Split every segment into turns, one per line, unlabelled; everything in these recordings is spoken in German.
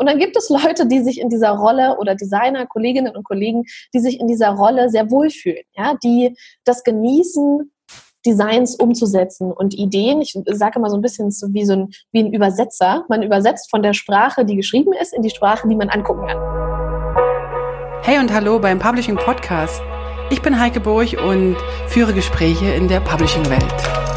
Und dann gibt es Leute, die sich in dieser Rolle oder Designer, Kolleginnen und Kollegen, die sich in dieser Rolle sehr wohlfühlen, ja, die das genießen, Designs umzusetzen und Ideen. Ich sage immer so ein bisschen so wie so ein, wie ein Übersetzer. Man übersetzt von der Sprache, die geschrieben ist, in die Sprache, die man angucken kann.
Hey und hallo beim Publishing Podcast. Ich bin Heike Burg und führe Gespräche in der Publishing-Welt.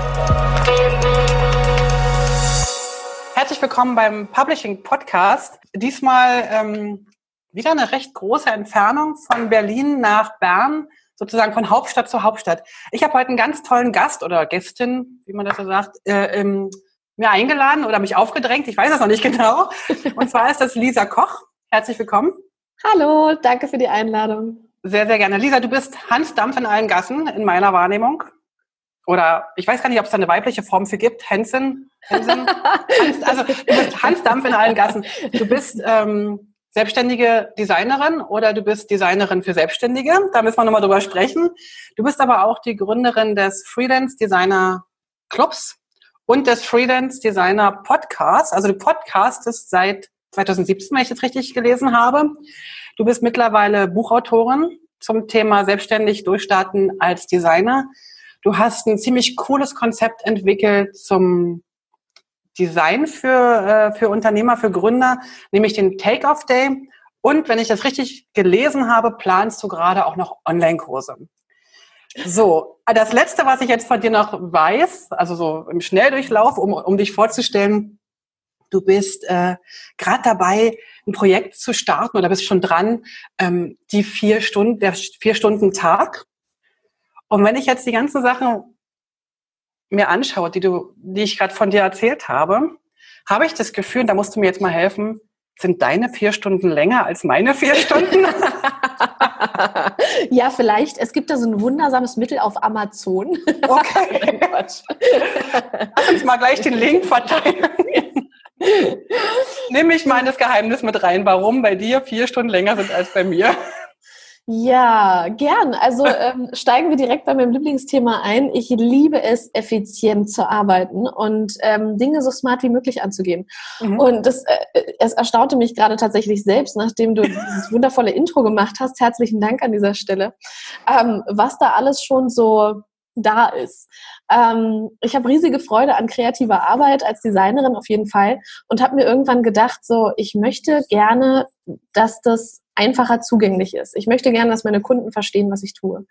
Herzlich willkommen beim Publishing Podcast. Diesmal ähm, wieder eine recht große Entfernung von Berlin nach Bern, sozusagen von Hauptstadt zu Hauptstadt. Ich habe heute einen ganz tollen Gast oder Gästin, wie man das so sagt, äh, ähm, mir eingeladen oder mich aufgedrängt. Ich weiß es noch nicht genau. Und zwar ist das Lisa Koch. Herzlich willkommen.
Hallo, danke für die Einladung.
Sehr, sehr gerne. Lisa, du bist Hans Dampf in allen Gassen in meiner Wahrnehmung oder ich weiß gar nicht, ob es da eine weibliche Form für gibt, Hansen, Hansen Hans, also du bist Hans Dampf in allen Gassen. Du bist ähm, selbstständige Designerin oder du bist Designerin für Selbstständige. Da müssen wir nochmal drüber sprechen. Du bist aber auch die Gründerin des Freelance Designer Clubs und des Freelance Designer Podcasts. Also du podcastest seit 2017, wenn ich das richtig gelesen habe. Du bist mittlerweile Buchautorin zum Thema selbstständig durchstarten als Designer. Du hast ein ziemlich cooles Konzept entwickelt zum Design für, äh, für Unternehmer, für Gründer, nämlich den Take-Off Day. Und wenn ich das richtig gelesen habe, planst du gerade auch noch Online-Kurse. So, das Letzte, was ich jetzt von dir noch weiß, also so im Schnelldurchlauf, um, um dich vorzustellen, du bist äh, gerade dabei, ein Projekt zu starten oder bist schon dran, ähm, die vier Stunden, der vier Stunden Tag. Und wenn ich jetzt die ganzen Sachen mir anschaue, die du, die ich gerade von dir erzählt habe, habe ich das Gefühl, da musst du mir jetzt mal helfen, sind deine vier Stunden länger als meine vier Stunden?
ja, vielleicht. Es gibt da so ein wundersames Mittel auf Amazon. Okay.
Lass uns mal gleich den Link verteilen. Nehme ich mal das Geheimnis mit rein, warum bei dir vier Stunden länger sind als bei mir.
Ja, gern. Also ähm, steigen wir direkt bei meinem Lieblingsthema ein. Ich liebe es, effizient zu arbeiten und ähm, Dinge so smart wie möglich anzugehen. Mhm. Und das, äh, es erstaunte mich gerade tatsächlich selbst, nachdem du dieses wundervolle Intro gemacht hast. Herzlichen Dank an dieser Stelle. Ähm, was da alles schon so da ist. Ähm, ich habe riesige Freude an kreativer Arbeit als Designerin auf jeden Fall und habe mir irgendwann gedacht, so ich möchte gerne, dass das einfacher zugänglich ist. Ich möchte gerne, dass meine Kunden verstehen, was ich tue.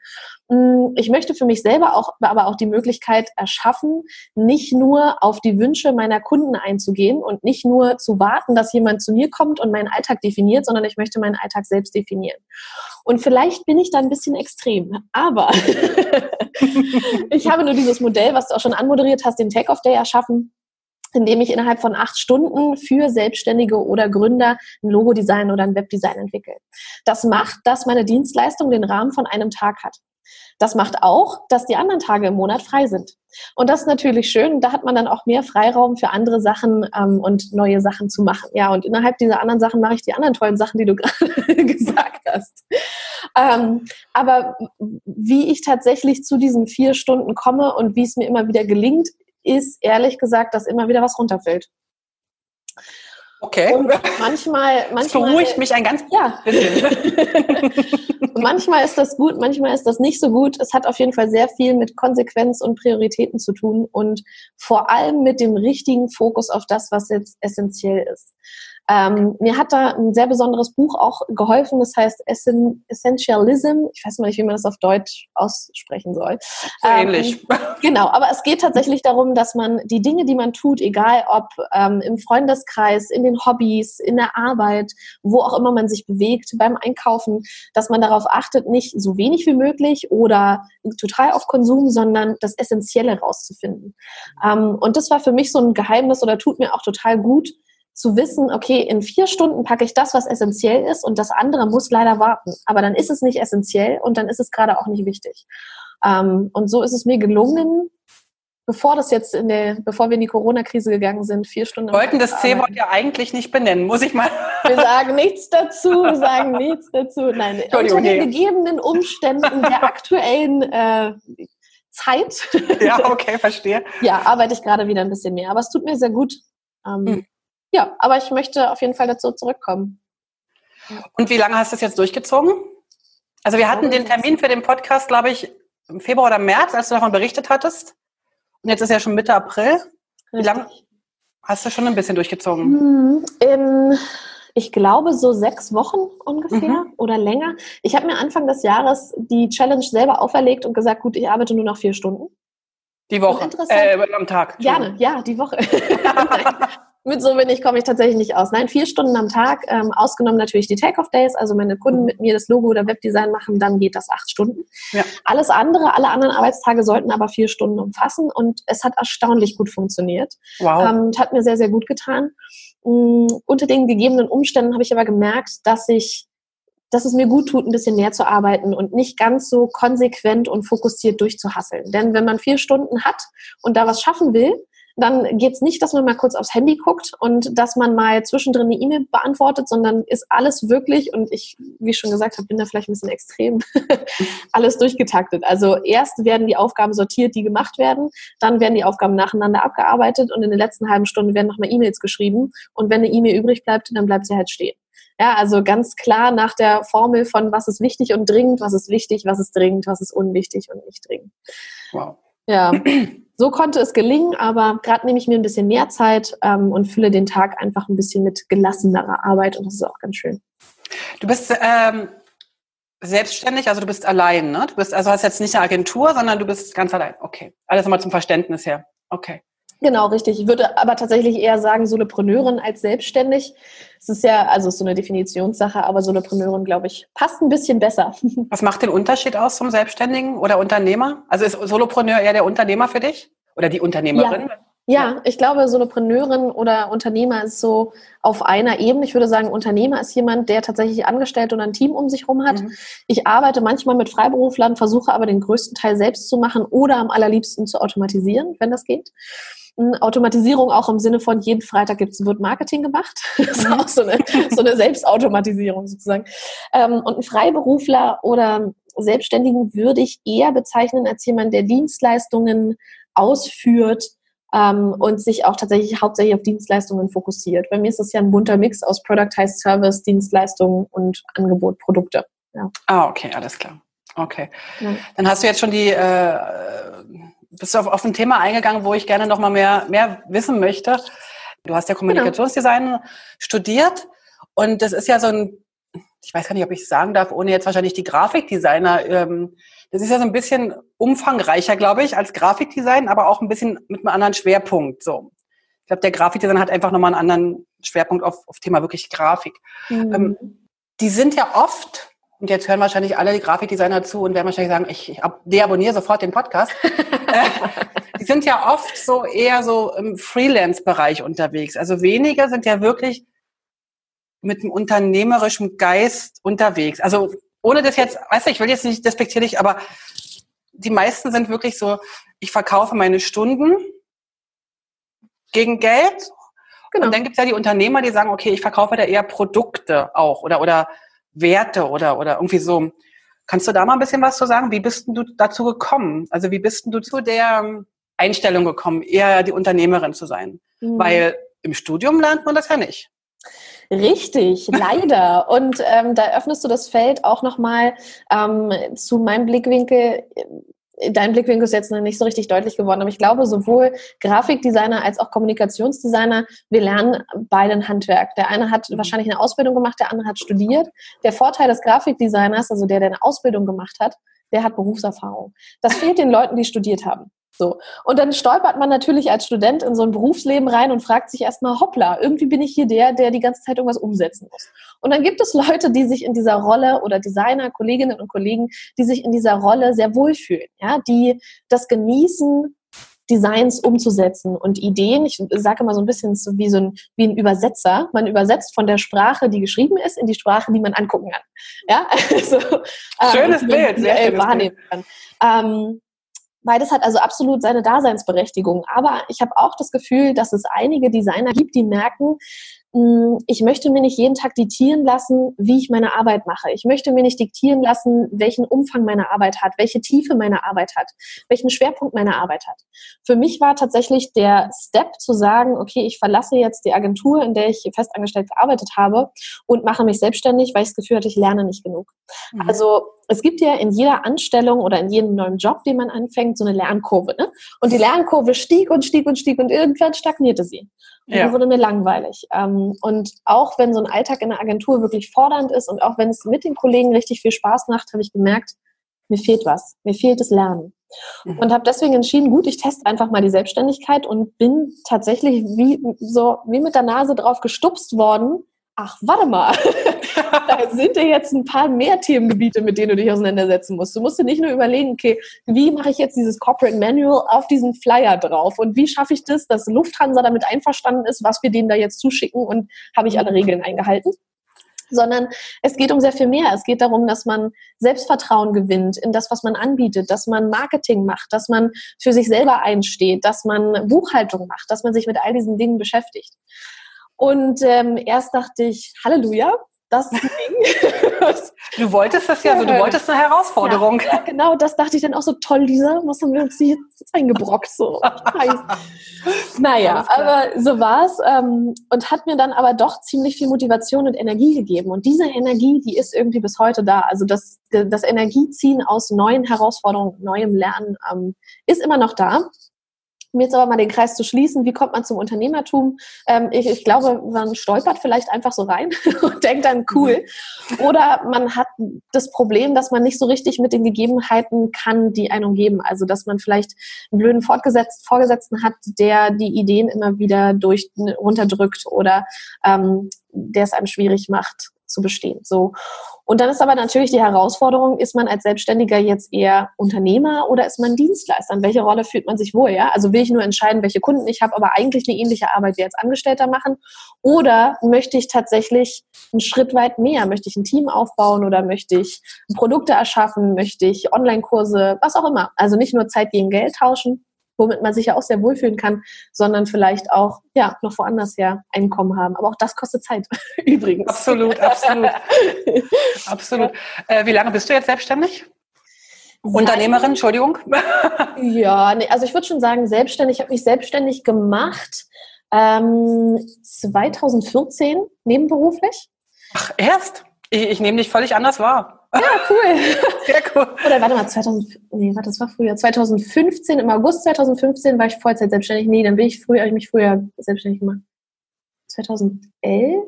Mm, ich möchte für mich selber auch, aber auch die Möglichkeit erschaffen, nicht nur auf die Wünsche meiner Kunden einzugehen und nicht nur zu warten, dass jemand zu mir kommt und meinen Alltag definiert, sondern ich möchte meinen Alltag selbst definieren. Und vielleicht bin ich da ein bisschen extrem, aber ich habe nur dieses Modell, was du auch schon anmoderiert hast, den Take-Off-Day erschaffen indem ich innerhalb von acht Stunden für Selbstständige oder Gründer ein Logodesign oder ein Webdesign entwickle. Das macht, dass meine Dienstleistung den Rahmen von einem Tag hat. Das macht auch, dass die anderen Tage im Monat frei sind. Und das ist natürlich schön. Da hat man dann auch mehr Freiraum für andere Sachen ähm, und neue Sachen zu machen. Ja, und innerhalb dieser anderen Sachen mache ich die anderen tollen Sachen, die du gerade gesagt hast. Ähm, aber wie ich tatsächlich zu diesen vier Stunden komme und wie es mir immer wieder gelingt, ist ehrlich gesagt, dass immer wieder was runterfällt.
Okay. Und
manchmal, manchmal das
beruhigt mich ein ganz ja.
bisschen. manchmal ist das gut, manchmal ist das nicht so gut. Es hat auf jeden Fall sehr viel mit Konsequenz und Prioritäten zu tun und vor allem mit dem richtigen Fokus auf das, was jetzt essentiell ist. Ähm, mir hat da ein sehr besonderes Buch auch geholfen, das heißt Essentialism. Ich weiß mal nicht, wie man das auf Deutsch aussprechen soll.
So ähm, ähnlich.
Genau, aber es geht tatsächlich darum, dass man die Dinge, die man tut, egal ob ähm, im Freundeskreis, in den Hobbys, in der Arbeit, wo auch immer man sich bewegt, beim Einkaufen, dass man darauf achtet, nicht so wenig wie möglich oder total auf Konsum, sondern das Essentielle rauszufinden. Ähm, und das war für mich so ein Geheimnis oder tut mir auch total gut, zu wissen, okay, in vier Stunden packe ich das, was essentiell ist und das andere muss leider warten. Aber dann ist es nicht essentiell und dann ist es gerade auch nicht wichtig. Ähm, und so ist es mir gelungen, bevor das jetzt in der, bevor wir in die Corona-Krise gegangen sind, vier Stunden.
Wir wollten das C-Wort ja eigentlich nicht benennen, muss ich mal.
Wir sagen nichts dazu, wir sagen nichts dazu. Nein, unter den gegebenen Umständen der aktuellen äh, Zeit.
Ja, okay, verstehe.
ja, arbeite ich gerade wieder ein bisschen mehr. Aber es tut mir sehr gut. Ähm, hm ja, aber ich möchte auf jeden Fall dazu zurückkommen.
Und wie lange hast du das jetzt durchgezogen? Also wir hatten den Termin für den Podcast, glaube ich, im Februar oder März, als du davon berichtet hattest. Und jetzt ist ja schon Mitte April. Wie lange hast du schon ein bisschen durchgezogen?
Hm, in, ich glaube, so sechs Wochen ungefähr mhm. oder länger. Ich habe mir Anfang des Jahres die Challenge selber auferlegt und gesagt, gut, ich arbeite nur noch vier Stunden.
Die Woche. Äh, am Tag.
Gerne, ja, die Woche. mit so wenig komme ich tatsächlich nicht aus. Nein, vier Stunden am Tag, ähm, ausgenommen natürlich die Take-off-Days, also meine Kunden mit mir das Logo oder Webdesign machen, dann geht das acht Stunden. Ja. Alles andere, alle anderen Arbeitstage sollten aber vier Stunden umfassen und es hat erstaunlich gut funktioniert. Wow. Ähm, hat mir sehr, sehr gut getan. Ähm, unter den gegebenen Umständen habe ich aber gemerkt, dass ich dass es mir gut tut, ein bisschen mehr zu arbeiten und nicht ganz so konsequent und fokussiert durchzuhasseln. Denn wenn man vier Stunden hat und da was schaffen will, dann geht es nicht, dass man mal kurz aufs Handy guckt und dass man mal zwischendrin eine E-Mail beantwortet, sondern ist alles wirklich, und ich, wie schon gesagt habe, bin da vielleicht ein bisschen extrem, alles durchgetaktet. Also erst werden die Aufgaben sortiert, die gemacht werden, dann werden die Aufgaben nacheinander abgearbeitet und in der letzten halben Stunde werden nochmal E-Mails geschrieben und wenn eine E-Mail übrig bleibt, dann bleibt sie halt stehen. Ja, also ganz klar nach der Formel von was ist wichtig und dringend, was ist wichtig, was ist dringend, was ist unwichtig und nicht dringend. Wow. Ja, so konnte es gelingen, aber gerade nehme ich mir ein bisschen mehr Zeit ähm, und fülle den Tag einfach ein bisschen mit gelassenerer Arbeit und das ist auch ganz schön.
Du bist ähm, selbstständig, also du bist allein, ne? Du bist also hast jetzt nicht eine Agentur, sondern du bist ganz allein. Okay, alles nochmal zum Verständnis her. Okay.
Genau, richtig. Ich würde aber tatsächlich eher sagen Solopreneurin als selbstständig. Es ist ja, also ist so eine Definitionssache, aber Solopreneurin, glaube ich, passt ein bisschen besser.
Was macht den Unterschied aus zum Selbstständigen oder Unternehmer? Also ist Solopreneur eher der Unternehmer für dich? Oder die Unternehmerin?
Ja. Ja, ich glaube, Solopreneurin oder Unternehmer ist so auf einer Ebene. Ich würde sagen, Unternehmer ist jemand, der tatsächlich Angestellte und ein Team um sich herum hat. Mhm. Ich arbeite manchmal mit Freiberuflern, versuche aber den größten Teil selbst zu machen oder am allerliebsten zu automatisieren, wenn das geht. Automatisierung auch im Sinne von jeden Freitag gibt's, wird Marketing gemacht. Das ist auch so eine, so eine Selbstautomatisierung sozusagen. Ähm, und ein Freiberufler oder Selbstständigen würde ich eher bezeichnen als jemand, der Dienstleistungen ausführt ähm, und sich auch tatsächlich hauptsächlich auf Dienstleistungen fokussiert. Bei mir ist das ja ein bunter Mix aus Productized Service, Dienstleistungen und Angebot, Produkte.
Ja. Ah, okay, alles klar. Okay. Ja. Dann hast du jetzt schon die äh, bist du auf, auf ein Thema eingegangen, wo ich gerne noch mal mehr, mehr wissen möchte. Du hast ja Kommunikationsdesign genau. studiert und das ist ja so ein, ich weiß gar nicht, ob ich es sagen darf, ohne jetzt wahrscheinlich die Grafikdesigner, ähm, das ist ja so ein bisschen umfangreicher, glaube ich, als Grafikdesign, aber auch ein bisschen mit einem anderen Schwerpunkt. So. Ich glaube, der Grafikdesigner hat einfach nochmal einen anderen Schwerpunkt auf, auf Thema wirklich Grafik. Mhm. Ähm, die sind ja oft und jetzt hören wahrscheinlich alle die Grafikdesigner zu und werden wahrscheinlich sagen, ich, ich deabonniere sofort den Podcast. Äh, die sind ja oft so eher so im Freelance-Bereich unterwegs. Also wenige sind ja wirklich mit einem unternehmerischen Geist unterwegs. Also ohne das jetzt, weißt du, ich will jetzt nicht despektierlich, aber die meisten sind wirklich so, ich verkaufe meine Stunden gegen Geld. Genau. Und dann gibt es ja die Unternehmer, die sagen, okay, ich verkaufe da eher Produkte auch oder, oder Werte oder, oder irgendwie so. Kannst du da mal ein bisschen was zu sagen? Wie bist du dazu gekommen? Also wie bist du zu der Einstellung gekommen, eher die Unternehmerin zu sein? Mhm. Weil im Studium lernt man das ja nicht.
Richtig, leider. Und ähm, da öffnest du das Feld auch nochmal ähm, zu meinem Blickwinkel dein Blickwinkel ist jetzt noch nicht so richtig deutlich geworden, aber ich glaube, sowohl Grafikdesigner als auch Kommunikationsdesigner, wir lernen beide ein Handwerk. Der eine hat wahrscheinlich eine Ausbildung gemacht, der andere hat studiert. Der Vorteil des Grafikdesigners, also der, der eine Ausbildung gemacht hat, der hat Berufserfahrung. Das fehlt den Leuten, die studiert haben. So. Und dann stolpert man natürlich als Student in so ein Berufsleben rein und fragt sich erstmal, hoppla, irgendwie bin ich hier der, der die ganze Zeit irgendwas umsetzen muss. Und dann gibt es Leute, die sich in dieser Rolle oder Designer, Kolleginnen und Kollegen, die sich in dieser Rolle sehr wohlfühlen, ja, die das genießen, Designs umzusetzen und Ideen. Ich sage immer so ein bisschen so wie so ein, wie ein Übersetzer. Man übersetzt von der Sprache, die geschrieben ist, in die Sprache, die man angucken kann. Ja,
also, schönes ähm, Bild, sehr schönes wahrnehmen
Bild. kann. Ähm, Beides hat also absolut seine Daseinsberechtigung. Aber ich habe auch das Gefühl, dass es einige Designer gibt, die merken, ich möchte mir nicht jeden Tag diktieren lassen, wie ich meine Arbeit mache. Ich möchte mir nicht diktieren lassen, welchen Umfang meine Arbeit hat, welche Tiefe meine Arbeit hat, welchen Schwerpunkt meine Arbeit hat. Für mich war tatsächlich der Step zu sagen, okay, ich verlasse jetzt die Agentur, in der ich festangestellt gearbeitet habe und mache mich selbstständig, weil ich das Gefühl hatte, ich lerne nicht genug. Mhm. Also es gibt ja in jeder Anstellung oder in jedem neuen Job, den man anfängt, so eine Lernkurve. Ne? Und die Lernkurve stieg und stieg und stieg und irgendwann stagnierte sie. Und ja. wurde mir langweilig. Ähm, und auch wenn so ein Alltag in der Agentur wirklich fordernd ist und auch wenn es mit den Kollegen richtig viel Spaß macht, habe ich gemerkt, mir fehlt was. Mir fehlt das Lernen. Mhm. Und habe deswegen entschieden, gut, ich teste einfach mal die Selbstständigkeit und bin tatsächlich wie so wie mit der Nase drauf gestupst worden, ach, warte mal, da sind ja jetzt ein paar mehr Themengebiete, mit denen du dich auseinandersetzen musst. Du musst dir nicht nur überlegen, okay, wie mache ich jetzt dieses Corporate Manual auf diesen Flyer drauf und wie schaffe ich das, dass Lufthansa damit einverstanden ist, was wir denen da jetzt zuschicken und habe ich alle Regeln eingehalten? sondern es geht um sehr viel mehr. Es geht darum, dass man Selbstvertrauen gewinnt in das, was man anbietet, dass man Marketing macht, dass man für sich selber einsteht, dass man Buchhaltung macht, dass man sich mit all diesen Dingen beschäftigt. Und ähm, erst dachte ich, Halleluja, das Ding.
du wolltest das ja, so, du wolltest eine Herausforderung.
Ja, ja, genau, das dachte ich dann auch so toll, Lisa, was haben wir uns hier jetzt eingebrockt? So. naja, aber so war es ähm, und hat mir dann aber doch ziemlich viel Motivation und Energie gegeben. Und diese Energie, die ist irgendwie bis heute da. Also das, das Energieziehen aus neuen Herausforderungen, neuem Lernen ähm, ist immer noch da um jetzt aber mal den Kreis zu schließen, wie kommt man zum Unternehmertum? Ähm, ich, ich glaube, man stolpert vielleicht einfach so rein und denkt dann cool. Mhm. Oder man hat das Problem, dass man nicht so richtig mit den Gegebenheiten kann, die einen umgeben. Also dass man vielleicht einen blöden Vorgesetzten hat, der die Ideen immer wieder durch runterdrückt oder ähm, der es einem schwierig macht, zu bestehen. So. Und dann ist aber natürlich die Herausforderung, ist man als Selbstständiger jetzt eher Unternehmer oder ist man Dienstleister? In welche Rolle fühlt man sich wohl? Ja? Also will ich nur entscheiden, welche Kunden ich habe, aber eigentlich eine ähnliche Arbeit wie als Angestellter machen? Oder möchte ich tatsächlich einen Schritt weit mehr? Möchte ich ein Team aufbauen oder möchte ich Produkte erschaffen? Möchte ich Online-Kurse, was auch immer? Also nicht nur Zeit gegen Geld tauschen, womit man sich ja auch sehr wohlfühlen kann, sondern vielleicht auch ja noch woanders her Einkommen haben. Aber auch das kostet Zeit übrigens.
Absolut, absolut, absolut. Äh, wie lange bist du jetzt selbstständig? Unternehmerin, Entschuldigung.
ja, nee, also ich würde schon sagen selbstständig. Ich habe mich selbstständig gemacht ähm, 2014 nebenberuflich.
Ach erst? Ich, ich nehme dich völlig anders wahr.
Ja, cool. Sehr cool. Oder warte mal, 2000, nee, warte, das war früher. 2015, im August 2015 war ich Vollzeit selbstständig. Nee, dann bin ich früher, habe ich mich früher selbstständig gemacht. 2011?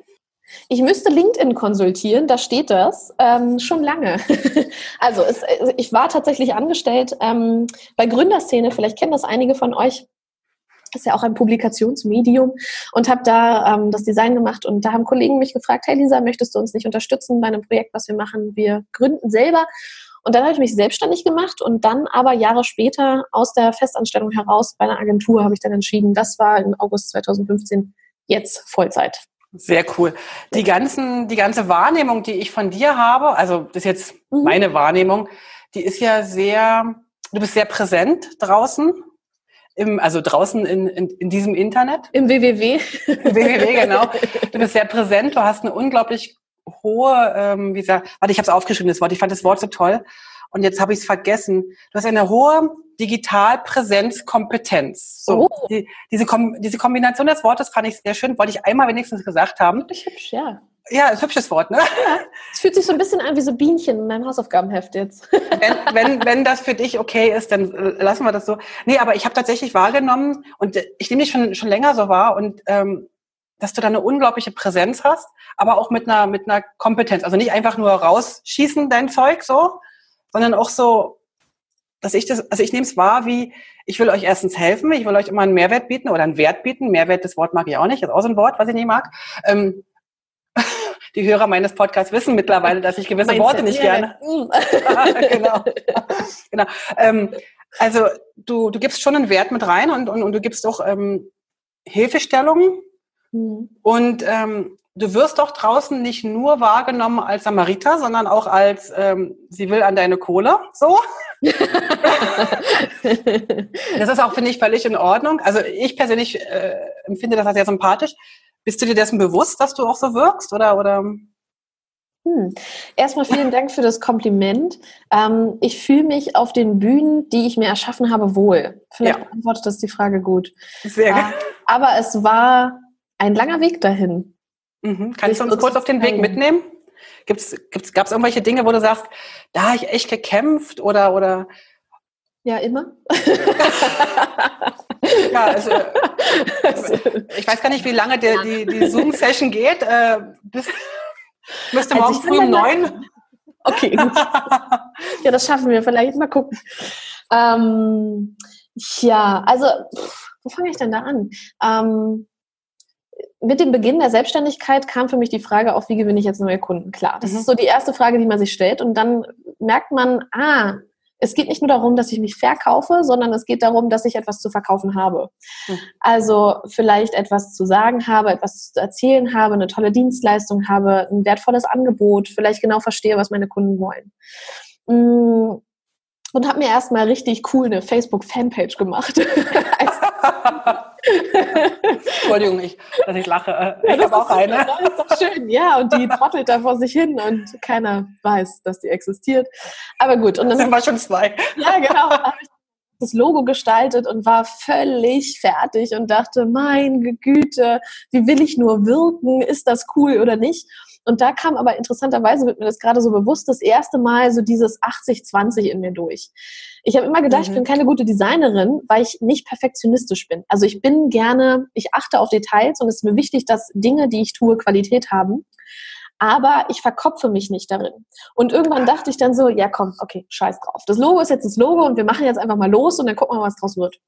Ich müsste LinkedIn konsultieren, da steht das ähm, schon lange. also es, ich war tatsächlich angestellt ähm, bei Gründerszene, vielleicht kennen das einige von euch ist ja auch ein Publikationsmedium und habe da ähm, das Design gemacht und da haben Kollegen mich gefragt, hey Lisa, möchtest du uns nicht unterstützen bei einem Projekt, was wir machen? Wir gründen selber. Und dann habe ich mich selbstständig gemacht und dann aber Jahre später aus der Festanstellung heraus bei einer Agentur habe ich dann entschieden, das war im August 2015 jetzt Vollzeit.
Sehr cool. Die ganzen, die ganze Wahrnehmung, die ich von dir habe, also das ist jetzt mhm. meine Wahrnehmung, die ist ja sehr, du bist sehr präsent draußen im, also draußen in, in, in diesem Internet.
Im WWW.
Im WWW, genau. Du bist sehr präsent, du hast eine unglaublich hohe, ähm, wie gesagt, warte, ich habe es aufgeschrieben, das Wort, ich fand das Wort so toll und jetzt habe ich es vergessen. Du hast eine hohe Digitalpräsenzkompetenz. So, oh. die, diese, Kom diese Kombination des Wortes fand ich sehr schön, wollte ich einmal wenigstens gesagt haben.
Ich hübsch, ja.
Ja, ist ein hübsches Wort, ne? Ja,
es fühlt sich so ein bisschen an wie so Bienchen in meinem Hausaufgabenheft jetzt.
Wenn, wenn, wenn das für dich okay ist, dann äh, lassen wir das so. Nee, aber ich habe tatsächlich wahrgenommen und ich nehme dich schon, schon länger so wahr und ähm, dass du da eine unglaubliche Präsenz hast, aber auch mit einer, mit einer Kompetenz. Also nicht einfach nur rausschießen dein Zeug so, sondern auch so, dass ich das, also ich nehme es wahr wie, ich will euch erstens helfen, ich will euch immer einen Mehrwert bieten oder einen Wert bieten. Mehrwert, das Wort mag ich auch nicht, ist auch so ein Wort, was ich nicht mag. Ähm, die Hörer meines Podcasts wissen mittlerweile, dass ich gewisse Worte nicht gerne. genau. genau. Ähm, also du, du gibst schon einen Wert mit rein und, und, und du gibst auch ähm, Hilfestellungen. Mhm. Und ähm, du wirst doch draußen nicht nur wahrgenommen als Samariter, sondern auch als ähm, sie will an deine Kohle. So. das ist auch, finde ich, völlig in Ordnung. Also ich persönlich äh, empfinde das als sehr sympathisch Bist du dir dessen bewusst, dass du auch so wirkst oder oder?
Hm. Erstmal vielen Dank für das Kompliment. Ähm, ich fühle mich auf den Bühnen, die ich mir erschaffen habe, wohl. Vielleicht ja. beantwortet das die Frage gut.
Sehr gut. Äh,
aber es war ein langer Weg dahin.
Mhm. Kannst du uns kurz auf den Weg mitnehmen? Gibt's, gibt's, Gab es irgendwelche Dinge, wo du sagst, da habe ich echt gekämpft oder, oder?
Ja, immer.
ja, also, ich weiß gar nicht, wie lange der, die, die Zoom-Session geht. Äh, bis, müsste morgen früh um neun.
Okay, gut. ja, das schaffen wir vielleicht. Mal gucken. Ähm, ja, also, wo fange ich denn da an? Ähm, mit dem Beginn der Selbstständigkeit kam für mich die Frage auf, wie gewinne ich jetzt neue Kunden? Klar, das mhm. ist so die erste Frage, die man sich stellt. Und dann merkt man, ah, es geht nicht nur darum, dass ich mich verkaufe, sondern es geht darum, dass ich etwas zu verkaufen habe. Mhm. Also vielleicht etwas zu sagen habe, etwas zu erzählen habe, eine tolle Dienstleistung habe, ein wertvolles Angebot, vielleicht genau verstehe, was meine Kunden wollen. Mm, und habe mir erstmal richtig cool eine Facebook-Fanpage gemacht.
Entschuldigung, ich, dass ich lache. Ich habe auch eine.
Das ist doch schön, ja. Und die trottelt da vor sich hin und keiner weiß, dass die existiert. Aber gut.
Und dann sind wir schon zwei.
Ja, genau. Habe ich das Logo gestaltet und war völlig fertig und dachte, meine Güte, wie will ich nur wirken? Ist das cool oder nicht? Und da kam aber interessanterweise, wird mir das gerade so bewusst, das erste Mal so dieses 80-20 in mir durch. Ich habe immer gedacht, mhm. ich bin keine gute Designerin, weil ich nicht perfektionistisch bin. Also ich bin gerne, ich achte auf Details und es ist mir wichtig, dass Dinge, die ich tue, Qualität haben. Aber ich verkopfe mich nicht darin. Und irgendwann dachte ich dann so, ja komm, okay, scheiß drauf. Das Logo ist jetzt das Logo und wir machen jetzt einfach mal los und dann gucken wir mal, was draus wird.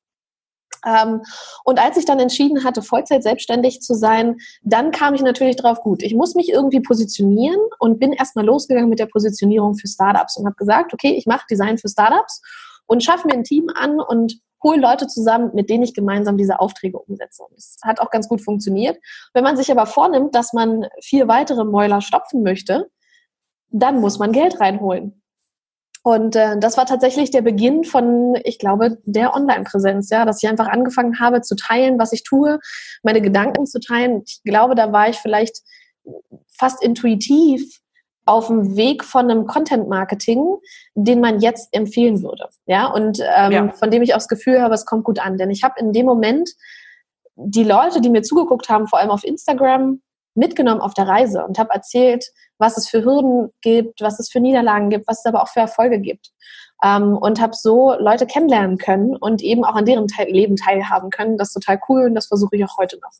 Ähm, und als ich dann entschieden hatte, Vollzeit selbstständig zu sein, dann kam ich natürlich drauf, gut, ich muss mich irgendwie positionieren und bin erstmal losgegangen mit der Positionierung für Startups und habe gesagt, okay, ich mache Design für Startups und schaffe mir ein Team an und hole Leute zusammen, mit denen ich gemeinsam diese Aufträge umsetze. Und das hat auch ganz gut funktioniert. Wenn man sich aber vornimmt, dass man vier weitere Mäuler stopfen möchte, dann muss man Geld reinholen. Und äh, das war tatsächlich der Beginn von, ich glaube, der Online-Präsenz, ja, dass ich einfach angefangen habe zu teilen, was ich tue, meine Gedanken zu teilen. Ich glaube, da war ich vielleicht fast intuitiv auf dem Weg von einem Content-Marketing, den man jetzt empfehlen würde, ja, und ähm, ja. von dem ich auch das Gefühl habe, es kommt gut an, denn ich habe in dem Moment die Leute, die mir zugeguckt haben, vor allem auf Instagram, mitgenommen auf der Reise und habe erzählt, was es für Hürden gibt, was es für Niederlagen gibt, was es aber auch für Erfolge gibt. Ähm, und habe so Leute kennenlernen können und eben auch an deren Teil Leben teilhaben können. Das ist total cool und das versuche ich auch heute noch.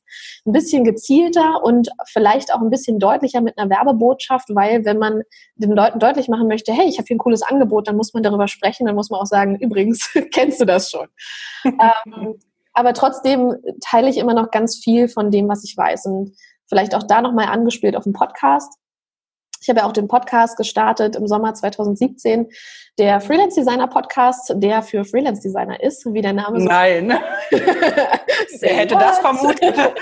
Ein bisschen gezielter und vielleicht auch ein bisschen deutlicher mit einer Werbebotschaft, weil wenn man den Leuten deutlich machen möchte, hey, ich habe hier ein cooles Angebot, dann muss man darüber sprechen, dann muss man auch sagen, übrigens, kennst du das schon? ähm, aber trotzdem teile ich immer noch ganz viel von dem, was ich weiß. Und vielleicht auch da nochmal angespielt auf dem Podcast. Ich habe ja auch den Podcast gestartet im Sommer 2017, der Freelance Designer Podcast, der für Freelance Designer ist, wie der Name
sagt. Nein. Wer hätte das vermutet?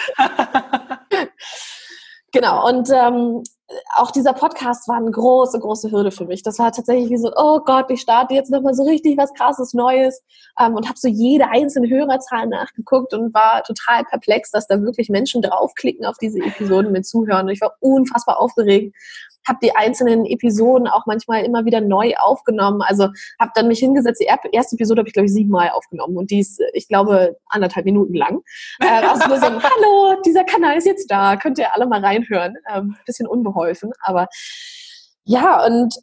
genau, und ähm, auch dieser Podcast war eine große, große Hürde für mich. Das war tatsächlich wie so, oh Gott, ich starte jetzt nochmal so richtig was krasses Neues ähm, und habe so jede einzelne Hörerzahl nachgeguckt und war total perplex, dass da wirklich Menschen draufklicken auf diese Episoden mit zuhören. Und ich war unfassbar aufgeregt habe die einzelnen Episoden auch manchmal immer wieder neu aufgenommen. Also habe dann mich hingesetzt. Die erste Episode habe ich, glaube ich, siebenmal aufgenommen und die ist, ich glaube, anderthalb Minuten lang. Äh, also nur so ein Hallo, dieser Kanal ist jetzt da, könnt ihr alle mal reinhören. Ähm, bisschen unbeholfen, aber ja, und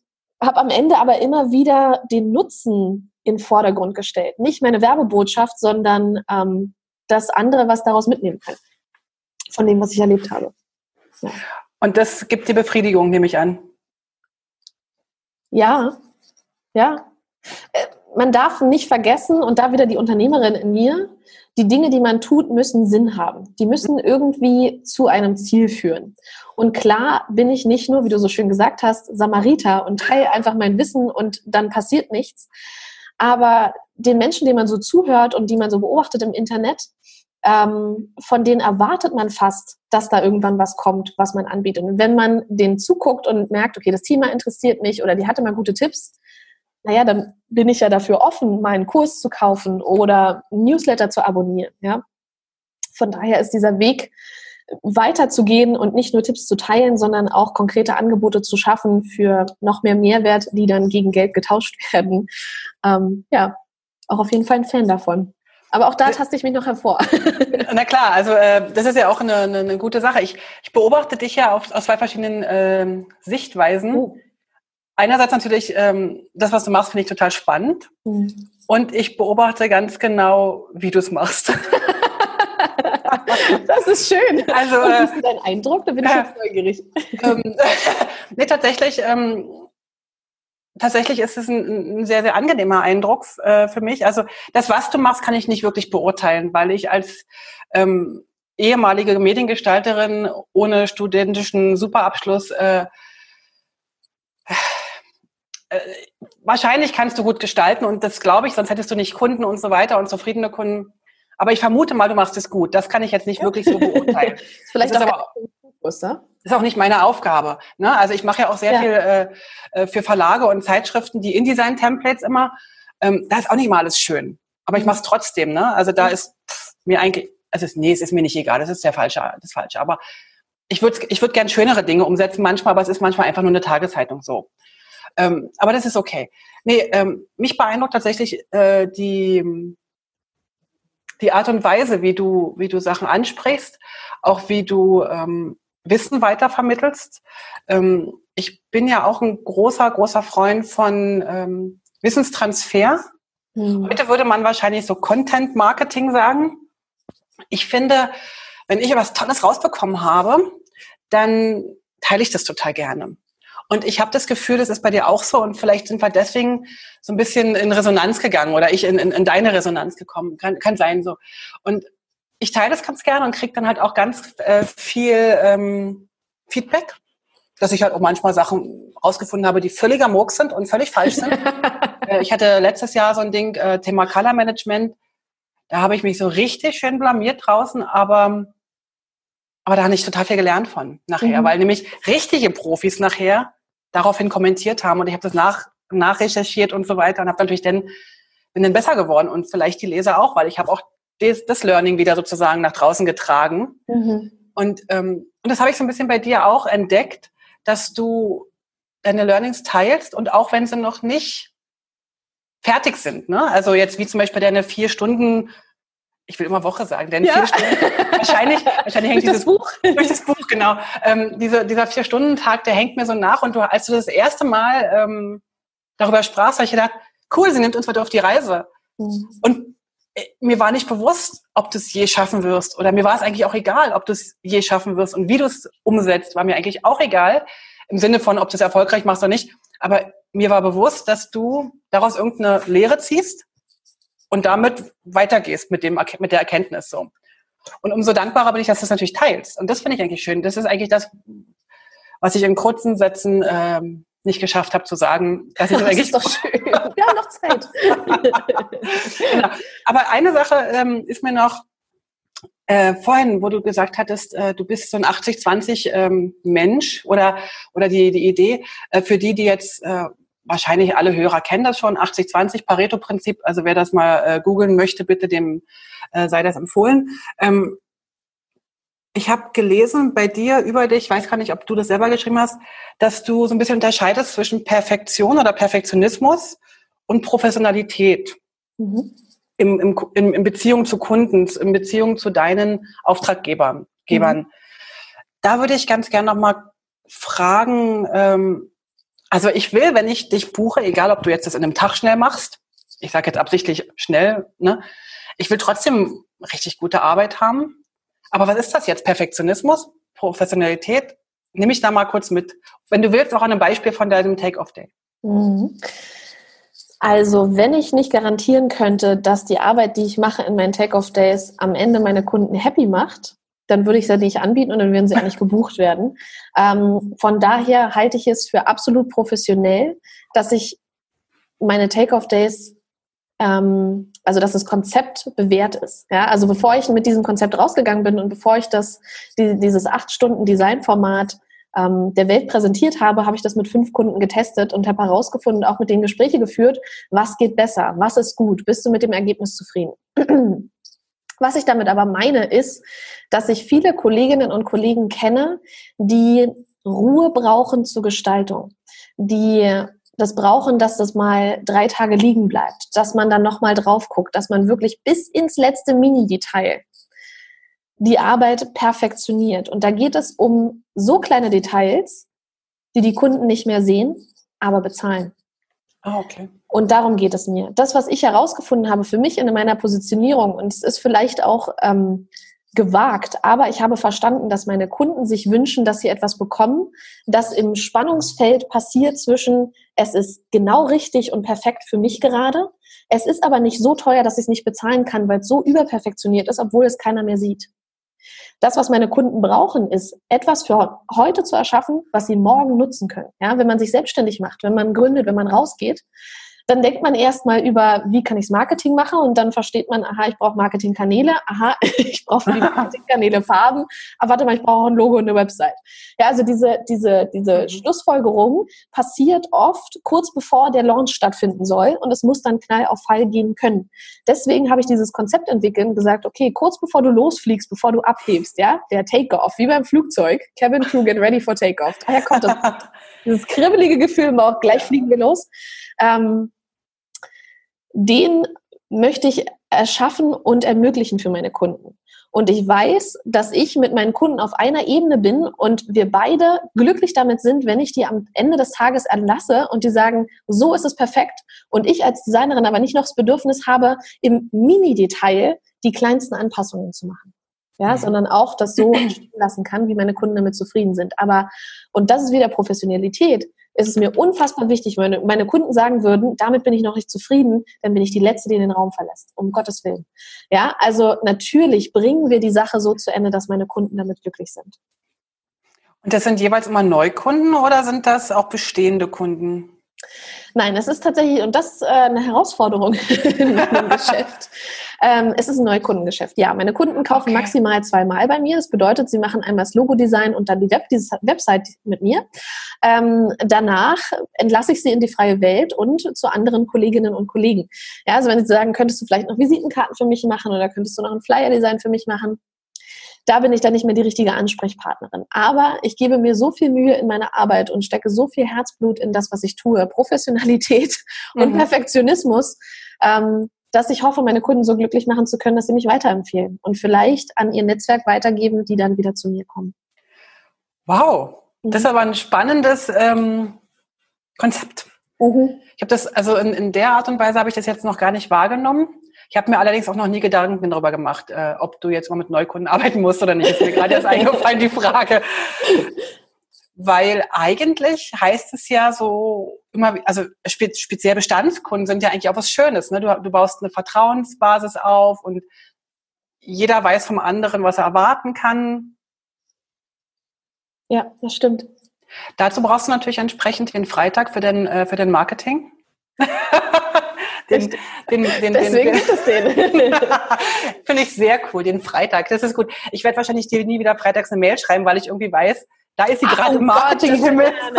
habe am Ende aber immer wieder den Nutzen in Vordergrund gestellt. Nicht meine Werbebotschaft, sondern ähm, das andere, was daraus mitnehmen kann. Von dem, was ich erlebt habe.
Ja. Und das gibt dir Befriedigung, nehme ich an.
Ja, ja. Äh, man darf nicht vergessen, und da wieder die Unternehmerin in mir, die Dinge, die man tut, müssen Sinn haben. Die müssen irgendwie zu einem Ziel führen. Und klar bin ich nicht nur, wie du so schön gesagt hast, Samariter und teile einfach mein Wissen und dann passiert nichts. Aber den Menschen, denen man so zuhört und die man so beobachtet im Internet, ähm, von denen erwartet man fast, dass da irgendwann was kommt, was man anbietet. Und wenn man denen zuguckt und merkt, okay, das Thema interessiert mich oder die hatte mal gute Tipps, naja, dann bin ich ja dafür offen, meinen Kurs zu kaufen oder Newsletter zu abonnieren. Ja? Von daher ist dieser Weg weiterzugehen und nicht nur Tipps zu teilen, sondern auch konkrete Angebote zu schaffen für noch mehr Mehrwert, die dann gegen Geld getauscht werden. Ähm, ja, auch auf jeden Fall ein Fan davon. Aber auch da taste ich mich noch hervor.
Na klar, also äh, das ist ja auch eine, eine, eine gute Sache. Ich, ich beobachte dich ja auf, aus zwei verschiedenen ähm, Sichtweisen. Oh. Einerseits natürlich, ähm, das, was du machst, finde ich total spannend. Mhm. Und ich beobachte ganz genau, wie du es machst.
das ist schön. Also, Und wie ist äh, dein Eindruck? Da bin ich äh, jetzt neugierig.
Ähm, nee, tatsächlich, ähm, tatsächlich ist es ein, ein, sehr, sehr angenehmer Eindruck äh, für mich. Also das, was du machst, kann ich nicht wirklich beurteilen, weil ich als ähm, ehemalige Mediengestalterin ohne studentischen Superabschluss äh, äh, wahrscheinlich kannst du gut gestalten und das glaube ich, sonst hättest du nicht Kunden und so weiter und zufriedene Kunden. Aber ich vermute mal, du machst es gut. Das kann ich jetzt nicht wirklich so beurteilen.
Vielleicht
das
ist aber
Fokus, ne? Ist auch nicht meine Aufgabe. Ne? Also ich mache ja auch sehr ja. viel äh, äh, für Verlage und Zeitschriften, die InDesign-Templates immer. Ähm, da ist auch nicht mal alles schön. Aber ich mhm. mache es trotzdem. Ne? Also da ist pff, mir eigentlich, also nee, es ist mir nicht egal. Das ist der falsche, das falsche. Aber ich würde ich würd gern schönere Dinge umsetzen manchmal, aber es ist manchmal einfach nur eine Tageszeitung so. Ähm, aber das ist okay. Nee, ähm, mich beeindruckt tatsächlich äh, die, die Art und Weise, wie du, wie du Sachen ansprichst, auch wie du ähm, Wissen weitervermittelst. Ähm, ich bin ja auch ein großer, großer Freund von ähm, Wissenstransfer. Mhm. Heute würde man wahrscheinlich so Content Marketing sagen. Ich finde, wenn ich etwas Tolles rausbekommen habe, dann teile ich das total gerne. Und ich habe das Gefühl, das ist bei dir auch so. Und vielleicht sind wir deswegen so ein bisschen in Resonanz gegangen oder ich in, in, in deine Resonanz gekommen. Kann, kann sein so. Und ich teile das ganz gerne und kriege dann halt auch ganz äh, viel ähm, Feedback, dass ich halt auch manchmal Sachen rausgefunden habe, die völliger Murks sind und völlig falsch sind. äh, ich hatte letztes Jahr so ein Ding, äh, Thema Color Management. Da habe ich mich so richtig schön blamiert draußen, aber aber da habe ich total viel gelernt von nachher, mhm. weil nämlich richtige Profis nachher daraufhin kommentiert haben und ich habe das nach, nachrecherchiert und so weiter und habe natürlich dann bin dann besser geworden und vielleicht die Leser auch, weil ich habe auch das, das Learning wieder sozusagen nach draußen getragen. Mhm. Und, ähm, und das habe ich so ein bisschen bei dir auch entdeckt, dass du deine Learnings teilst und auch wenn sie noch nicht fertig sind. Ne? Also jetzt wie zum Beispiel deine vier Stunden, ich will immer Woche sagen, deine ja. vier Stunden, wahrscheinlich, wahrscheinlich hängt durch dieses Buch, durch das Buch, genau. Ähm, diese, dieser Vier-Stunden-Tag, der hängt mir so nach. Und du, als du das erste Mal ähm, darüber sprachst, habe ich gedacht, cool, sie nimmt uns heute auf die Reise. Mhm. Und mir war nicht bewusst, ob du es je schaffen wirst. Oder mir war es eigentlich auch egal, ob du es je schaffen wirst. Und wie du es umsetzt, war mir eigentlich auch egal. Im Sinne von, ob du es erfolgreich machst oder nicht. Aber mir war bewusst, dass du daraus irgendeine Lehre ziehst und damit weitergehst mit, dem, mit der Erkenntnis so. Und umso dankbarer bin ich, dass du es natürlich teilst. Und das finde ich eigentlich schön. Das ist eigentlich das, was ich in kurzen Sätzen ähm, nicht geschafft habe zu sagen.
Dass ich das, das eigentlich ist doch schön. Wir haben noch Zeit.
genau. Aber eine Sache ähm, ist mir noch äh, vorhin, wo du gesagt hattest, äh, du bist so ein 80-20 ähm, Mensch oder, oder die, die Idee, äh, für die, die jetzt äh, wahrscheinlich alle Hörer kennen das schon, 80-20 Pareto-Prinzip. Also wer das mal äh, googeln möchte, bitte dem äh, sei das empfohlen. Ähm, ich habe gelesen bei dir über dich, ich weiß gar nicht, ob du das selber geschrieben hast, dass du so ein bisschen unterscheidest zwischen Perfektion oder Perfektionismus und Professionalität mhm. im, im, in, in Beziehung zu Kunden, in Beziehung zu deinen Auftraggebern. Mhm. Da würde ich ganz gerne nochmal fragen, ähm, also ich will, wenn ich dich buche, egal ob du jetzt das in einem Tag schnell machst, ich sage jetzt absichtlich schnell, ne, ich will trotzdem richtig gute Arbeit haben. Aber was ist das jetzt? Perfektionismus? Professionalität? Nimm mich da mal kurz mit. Wenn du willst, auch an einem Beispiel von deinem Take-Off-Day. Mhm.
Also, wenn ich nicht garantieren könnte, dass die Arbeit, die ich mache in meinen Take-Off-Days, am Ende meine Kunden happy macht, dann würde ich sie nicht anbieten und dann würden sie auch nicht gebucht werden. Ähm, von daher halte ich es für absolut professionell, dass ich meine Take-Off-Days ähm, also dass das Konzept bewährt ist. Ja? Also bevor ich mit diesem Konzept rausgegangen bin und bevor ich das, die, dieses acht Stunden Designformat ähm, der Welt präsentiert habe, habe ich das mit fünf Kunden getestet und habe herausgefunden, auch mit denen Gespräche geführt, was geht besser, was ist gut, bist du mit dem Ergebnis zufrieden? Was ich damit aber meine, ist, dass ich viele Kolleginnen und Kollegen kenne, die Ruhe brauchen zur Gestaltung, die das brauchen, dass das mal drei Tage liegen bleibt, dass man dann nochmal drauf guckt, dass man wirklich bis ins letzte Mini-Detail die Arbeit perfektioniert. Und da geht es um so kleine Details, die die Kunden nicht mehr sehen, aber bezahlen.
Ah, okay.
Und darum geht es mir. Das, was ich herausgefunden habe für mich in meiner Positionierung, und es ist vielleicht auch ähm, gewagt, aber ich habe verstanden, dass meine Kunden sich wünschen, dass sie etwas bekommen, das im Spannungsfeld passiert zwischen, es ist genau richtig und perfekt für mich gerade, es ist aber nicht so teuer, dass ich es nicht bezahlen kann, weil es so überperfektioniert ist, obwohl es keiner mehr sieht. Das, was meine Kunden brauchen, ist etwas für heute zu erschaffen, was sie morgen nutzen können. Ja, wenn man sich selbstständig macht, wenn man gründet, wenn man rausgeht, dann denkt man erstmal über, wie kann ich Marketing machen und dann versteht man, aha, ich brauche Marketingkanäle, aha, ich brauche für die Marketingkanäle Farben, aber warte mal, ich brauche ein Logo und eine Website. Ja, also diese, diese, diese mhm. Schlussfolgerung passiert oft kurz bevor der Launch stattfinden soll und es muss dann knall auf Fall gehen können. Deswegen habe ich dieses Konzept entwickelt und gesagt, okay, kurz bevor du losfliegst, bevor du abhebst, ja, der Takeoff, wie beim Flugzeug, Cabin Crew get ready for Takeoff. Daher kommt das, dieses kribbelige Gefühl im Bauch, gleich fliegen wir los ähm, den möchte ich erschaffen und ermöglichen für meine Kunden. Und ich weiß, dass ich mit meinen Kunden auf einer Ebene bin und wir beide glücklich damit sind, wenn ich die am Ende des Tages erlasse und die sagen, so ist es perfekt. Und ich als Designerin aber nicht noch das Bedürfnis habe, im Mini-Detail die kleinsten Anpassungen zu machen. Ja, mhm. sondern auch das so lassen kann, wie meine Kunden damit zufrieden sind. Aber, und das ist wieder Professionalität ist es mir unfassbar wichtig, wenn meine, meine Kunden sagen würden, damit bin ich noch nicht zufrieden, dann bin ich die Letzte, die den Raum verlässt. Um Gottes Willen. Ja, also natürlich bringen wir die Sache so zu Ende, dass meine Kunden damit glücklich sind.
Und das sind jeweils immer Neukunden oder sind das auch bestehende Kunden?
Nein, es ist tatsächlich, und das ist äh, eine Herausforderung in meinem Geschäft. Ähm, es ist ein Neukundengeschäft. Ja, meine Kunden kaufen okay. maximal zweimal bei mir. Das bedeutet, sie machen einmal das Logo-Design und dann die Web Website mit mir. Ähm, danach entlasse ich sie in die freie Welt und zu anderen Kolleginnen und Kollegen. Ja, also wenn sie sagen, könntest du vielleicht noch Visitenkarten für mich machen oder könntest du noch ein Flyer-Design für mich machen, da bin ich dann nicht mehr die richtige Ansprechpartnerin. Aber ich gebe mir so viel Mühe in meine Arbeit und stecke so viel Herzblut in das, was ich tue. Professionalität und mhm. Perfektionismus, ähm, dass ich hoffe, meine Kunden so glücklich machen zu können, dass sie mich weiterempfehlen und vielleicht an ihr Netzwerk weitergeben, die dann wieder zu mir kommen.
Wow, das ist aber ein spannendes ähm, Konzept. Mhm. Ich habe das, also in, in der Art und Weise habe ich das jetzt noch gar nicht wahrgenommen. Ich habe mir allerdings auch noch nie Gedanken darüber gemacht, äh, ob du jetzt mal mit Neukunden arbeiten musst oder nicht. Ist mir gerade erst eingefallen, die Frage. Weil eigentlich heißt es ja so immer, also spe speziell Bestandskunden sind ja eigentlich auch was Schönes. Ne? Du, du baust eine Vertrauensbasis auf und jeder weiß vom anderen, was er erwarten kann.
Ja, das stimmt.
Dazu brauchst du natürlich entsprechend den Freitag für den, äh, für den Marketing.
Den, den, den, Deswegen gibt es den.
Finde ich sehr cool, den Freitag. Das ist gut. Ich werde wahrscheinlich dir nie wieder freitags eine Mail schreiben, weil ich irgendwie weiß, da ist sie gerade im Marketing-Himmel.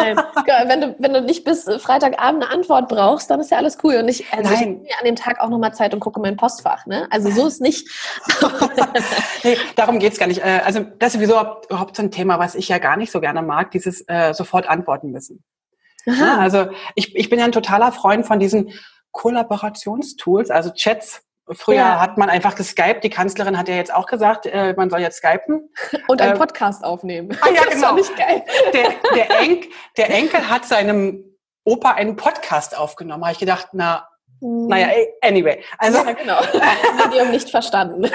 Wenn du, wenn du nicht bis Freitagabend eine Antwort brauchst, dann ist ja alles cool. Und ich, also nein. ich nehme mir an dem Tag auch nochmal Zeit und gucke mein Postfach. Ne? Also so ist nicht.
nee, darum geht's gar nicht. Äh, also das ist sowieso überhaupt so ein Thema, was ich ja gar nicht so gerne mag, dieses äh, sofort antworten müssen. Aha. Also ich, ich bin ja ein totaler Freund von diesen Kollaborationstools, also Chats. Früher ja. hat man einfach geskypt. Die Kanzlerin hat ja jetzt auch gesagt, äh, man soll jetzt skypen.
Und einen äh, Podcast aufnehmen.
Ah ja, genau. Das geil. Der, der, Enk, der Enkel hat seinem Opa einen Podcast aufgenommen. Habe ich gedacht, na, hm. naja, anyway.
Also, ja, genau. Medium nicht verstanden.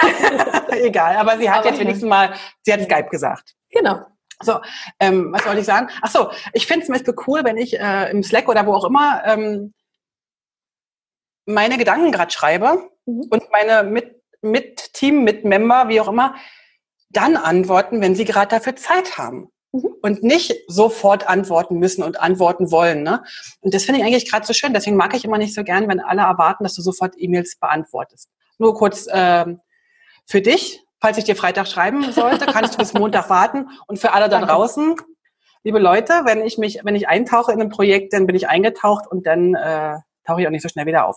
Egal, aber sie hat aber jetzt wenigstens mal, sie hat Skype gesagt.
Genau.
So, ähm, was soll ich sagen? Ach so, ich finde es zum Beispiel cool, wenn ich äh, im Slack oder wo auch immer ähm, meine Gedanken gerade schreibe mhm. und meine mit, mit Team, mit Member, wie auch immer, dann antworten, wenn sie gerade dafür Zeit haben. Mhm. Und nicht sofort antworten müssen und antworten wollen. Ne? Und das finde ich eigentlich gerade so schön. Deswegen mag ich immer nicht so gern, wenn alle erwarten, dass du sofort E-Mails beantwortest. Nur kurz äh, für dich, Falls ich dir Freitag schreiben sollte, kannst du bis Montag warten. Und für alle da draußen, liebe Leute, wenn ich mich, wenn ich eintauche in ein Projekt, dann bin ich eingetaucht und dann äh, tauche ich auch nicht so schnell wieder auf.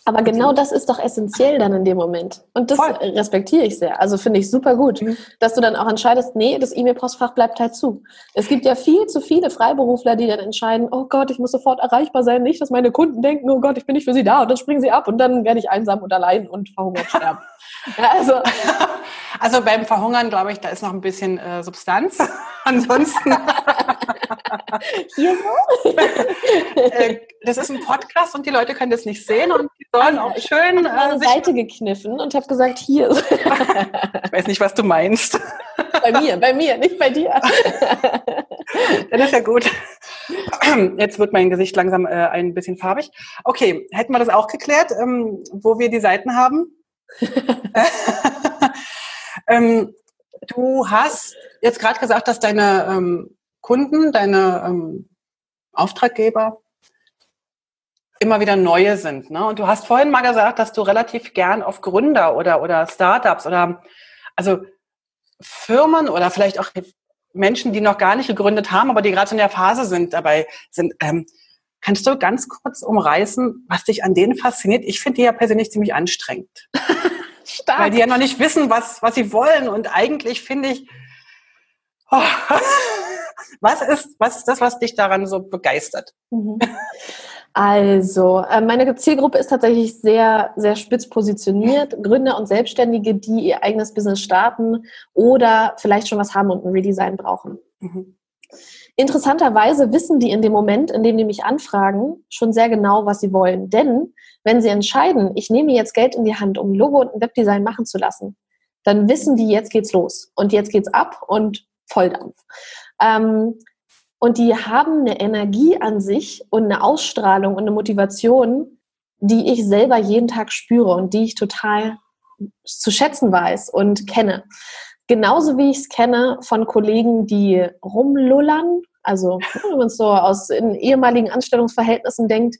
Aber genau das ist doch essentiell dann in dem Moment. Und das Voll. respektiere ich sehr. Also finde ich super gut, mhm. dass du dann auch entscheidest, nee, das E-Mail-Postfach bleibt halt zu. Es gibt ja viel zu viele Freiberufler, die dann entscheiden, oh Gott, ich muss sofort erreichbar sein, nicht, dass meine Kunden denken, oh Gott, ich bin nicht für sie da und dann springen sie ab und dann werde ich einsam und allein und verhungert sterben.
ja, also. also beim Verhungern, glaube ich, da ist noch ein bisschen äh, Substanz. Ansonsten. Hier so? Äh, das ist ein Podcast und die Leute können das nicht sehen und die sollen auch ich schön.
Ich habe äh, Seite gekniffen und habe gesagt, hier.
ich weiß nicht, was du meinst.
Bei mir, bei mir, nicht bei dir.
Das ist ja gut. Jetzt wird mein Gesicht langsam äh, ein bisschen farbig. Okay, hätten wir das auch geklärt, ähm, wo wir die Seiten haben? ähm, du hast jetzt gerade gesagt, dass deine ähm, Kunden, deine ähm, Auftraggeber immer wieder neue sind. Ne? Und du hast vorhin mal gesagt, dass du relativ gern auf Gründer oder, oder Startups oder also Firmen oder vielleicht auch Menschen, die noch gar nicht gegründet haben, aber die gerade so in der Phase sind, dabei sind. Ähm, kannst du ganz kurz umreißen, was dich an denen fasziniert? Ich finde die ja persönlich ziemlich anstrengend. Stark. Weil die ja noch nicht wissen, was, was sie wollen. Und eigentlich finde ich, oh, was, ist, was ist das, was dich daran so begeistert? Mhm.
Also, äh, meine Zielgruppe ist tatsächlich sehr, sehr spitz positioniert. Gründer und Selbstständige, die ihr eigenes Business starten oder vielleicht schon was haben und ein Redesign brauchen. Mhm. Interessanterweise wissen die in dem Moment, in dem die mich anfragen, schon sehr genau, was sie wollen. Denn wenn sie entscheiden, ich nehme jetzt Geld in die Hand, um ein Logo und ein Webdesign machen zu lassen, dann wissen die, jetzt geht's los und jetzt geht's ab und Volldampf. Ähm, und die haben eine Energie an sich und eine Ausstrahlung und eine Motivation, die ich selber jeden Tag spüre und die ich total zu schätzen weiß und kenne. Genauso wie ich es kenne von Kollegen, die rumlullern, also wenn man so aus ehemaligen Anstellungsverhältnissen denkt,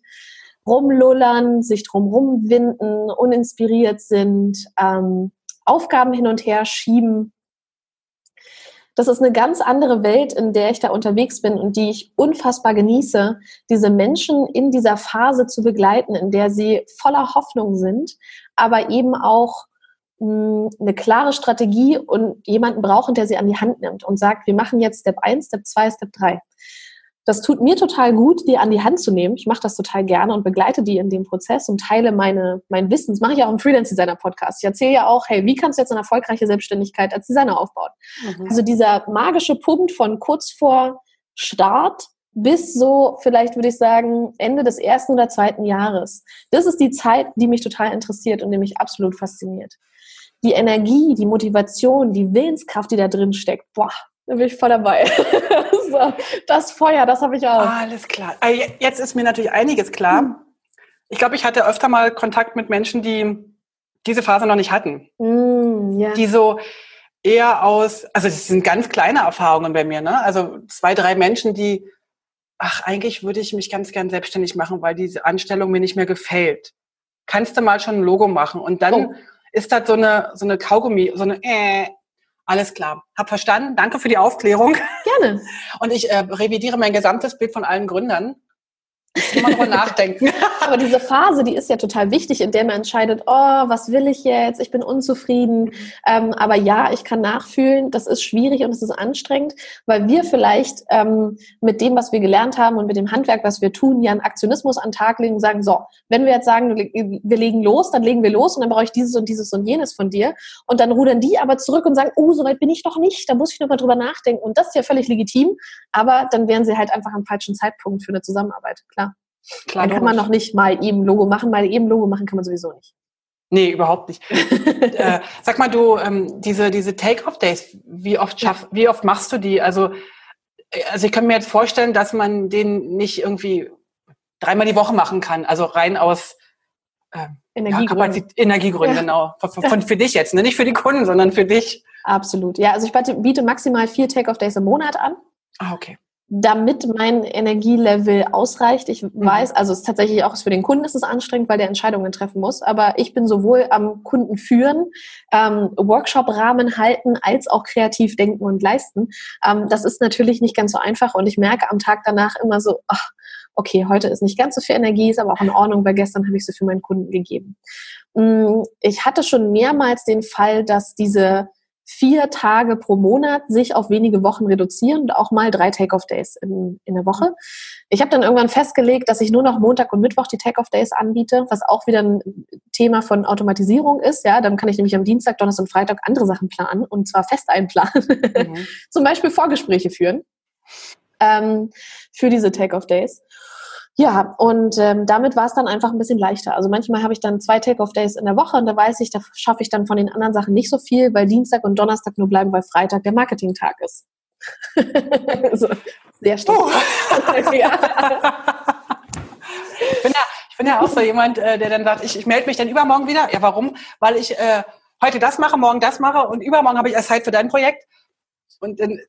rumlullern, sich drumherum winden, uninspiriert sind, ähm, Aufgaben hin und her schieben. Das ist eine ganz andere Welt, in der ich da unterwegs bin und die ich unfassbar genieße, diese Menschen in dieser Phase zu begleiten, in der sie voller Hoffnung sind, aber eben auch hm, eine klare Strategie und jemanden brauchen, der sie an die Hand nimmt und sagt, wir machen jetzt Step 1, Step 2, Step 3 das tut mir total gut, die an die Hand zu nehmen. Ich mache das total gerne und begleite die in dem Prozess und teile meine, mein Wissen. Das mache ich auch im Freelance Designer Podcast. Ich erzähle ja auch, hey, wie kannst du jetzt eine erfolgreiche Selbstständigkeit als Designer aufbauen? Mhm. Also dieser magische Punkt von kurz vor Start bis so, vielleicht würde ich sagen, Ende des ersten oder zweiten Jahres. Das ist die Zeit, die mich total interessiert und die mich absolut fasziniert. Die Energie, die Motivation, die Willenskraft, die da drin steckt, boah, da bin ich voll dabei. so, das Feuer, das habe ich auch.
Alles klar. Ah, jetzt ist mir natürlich einiges klar. Hm. Ich glaube, ich hatte öfter mal Kontakt mit Menschen, die diese Phase noch nicht hatten. Mm, yeah. Die so eher aus, also das sind ganz kleine Erfahrungen bei mir, ne? Also zwei, drei Menschen, die, ach, eigentlich würde ich mich ganz gern selbstständig machen, weil diese Anstellung mir nicht mehr gefällt. Kannst du mal schon ein Logo machen? Und dann oh. ist das so eine, so eine Kaugummi, so eine äh, alles klar. Hab verstanden. Danke für die Aufklärung.
Gerne.
Und ich äh, revidiere mein gesamtes Bild von allen Gründern Immer drüber nachdenken.
Aber diese Phase, die ist ja total wichtig, in der man entscheidet, oh, was will ich jetzt? Ich bin unzufrieden. Ähm, aber ja, ich kann nachfühlen, das ist schwierig und es ist anstrengend, weil wir vielleicht ähm, mit dem, was wir gelernt haben und mit dem Handwerk, was wir tun, ja einen Aktionismus an den Tag legen und sagen, so, wenn wir jetzt sagen, wir legen los, dann legen wir los und dann brauche ich dieses und dieses und jenes von dir. Und dann rudern die aber zurück und sagen, oh, so weit bin ich doch nicht, da muss ich nochmal drüber nachdenken. Und das ist ja völlig legitim, aber dann wären sie halt einfach am falschen Zeitpunkt für eine Zusammenarbeit. Klar. Klar, dann kann man noch nicht mal eben Logo machen, mal eben Logo machen kann man sowieso nicht.
Nee, überhaupt nicht. äh, sag mal, du, ähm, diese, diese Take-Off-Days, wie oft schaff, wie oft machst du die? Also, äh, also ich kann mir jetzt vorstellen, dass man den nicht irgendwie dreimal die Woche machen kann. Also rein aus äh, Energiegründen. Ja, Energiegründen, ja. genau. Von, von, für dich jetzt, ne? nicht für die Kunden, sondern für dich.
Absolut. Ja, also ich biete maximal vier Take-Off-Days im Monat an.
Ah, okay
damit mein Energielevel ausreicht. Ich mhm. weiß, also es ist tatsächlich auch für den Kunden ist es anstrengend, weil der Entscheidungen treffen muss. Aber ich bin sowohl am Kunden führen, ähm, Workshop-Rahmen halten, als auch kreativ denken und leisten. Ähm, das ist natürlich nicht ganz so einfach und ich merke am Tag danach immer so, ach, okay, heute ist nicht ganz so viel Energie, ist aber auch in Ordnung, weil gestern habe ich so für meinen Kunden gegeben. Mm, ich hatte schon mehrmals den Fall, dass diese vier Tage pro Monat sich auf wenige Wochen reduzieren und auch mal drei Take-off-Days in, in der Woche. Ich habe dann irgendwann festgelegt, dass ich nur noch Montag und Mittwoch die Take-off-Days anbiete, was auch wieder ein Thema von Automatisierung ist. Ja, dann kann ich nämlich am Dienstag, Donnerstag und Freitag andere Sachen planen und zwar fest einplanen. Mhm. Zum Beispiel Vorgespräche führen ähm, für diese Take-off-Days. Ja, und ähm, damit war es dann einfach ein bisschen leichter. Also manchmal habe ich dann zwei Take-off-Days in der Woche und da weiß ich, da schaffe ich dann von den anderen Sachen nicht so viel, weil Dienstag und Donnerstag nur bleiben, weil Freitag der Marketing-Tag ist. so, sehr stark. Oh.
ja. Ich bin ja, ich bin ja auch so jemand, äh, der dann sagt, ich, ich melde mich dann übermorgen wieder. Ja, warum? Weil ich äh, heute das mache, morgen das mache und übermorgen habe ich erst Zeit für dein Projekt. Und dann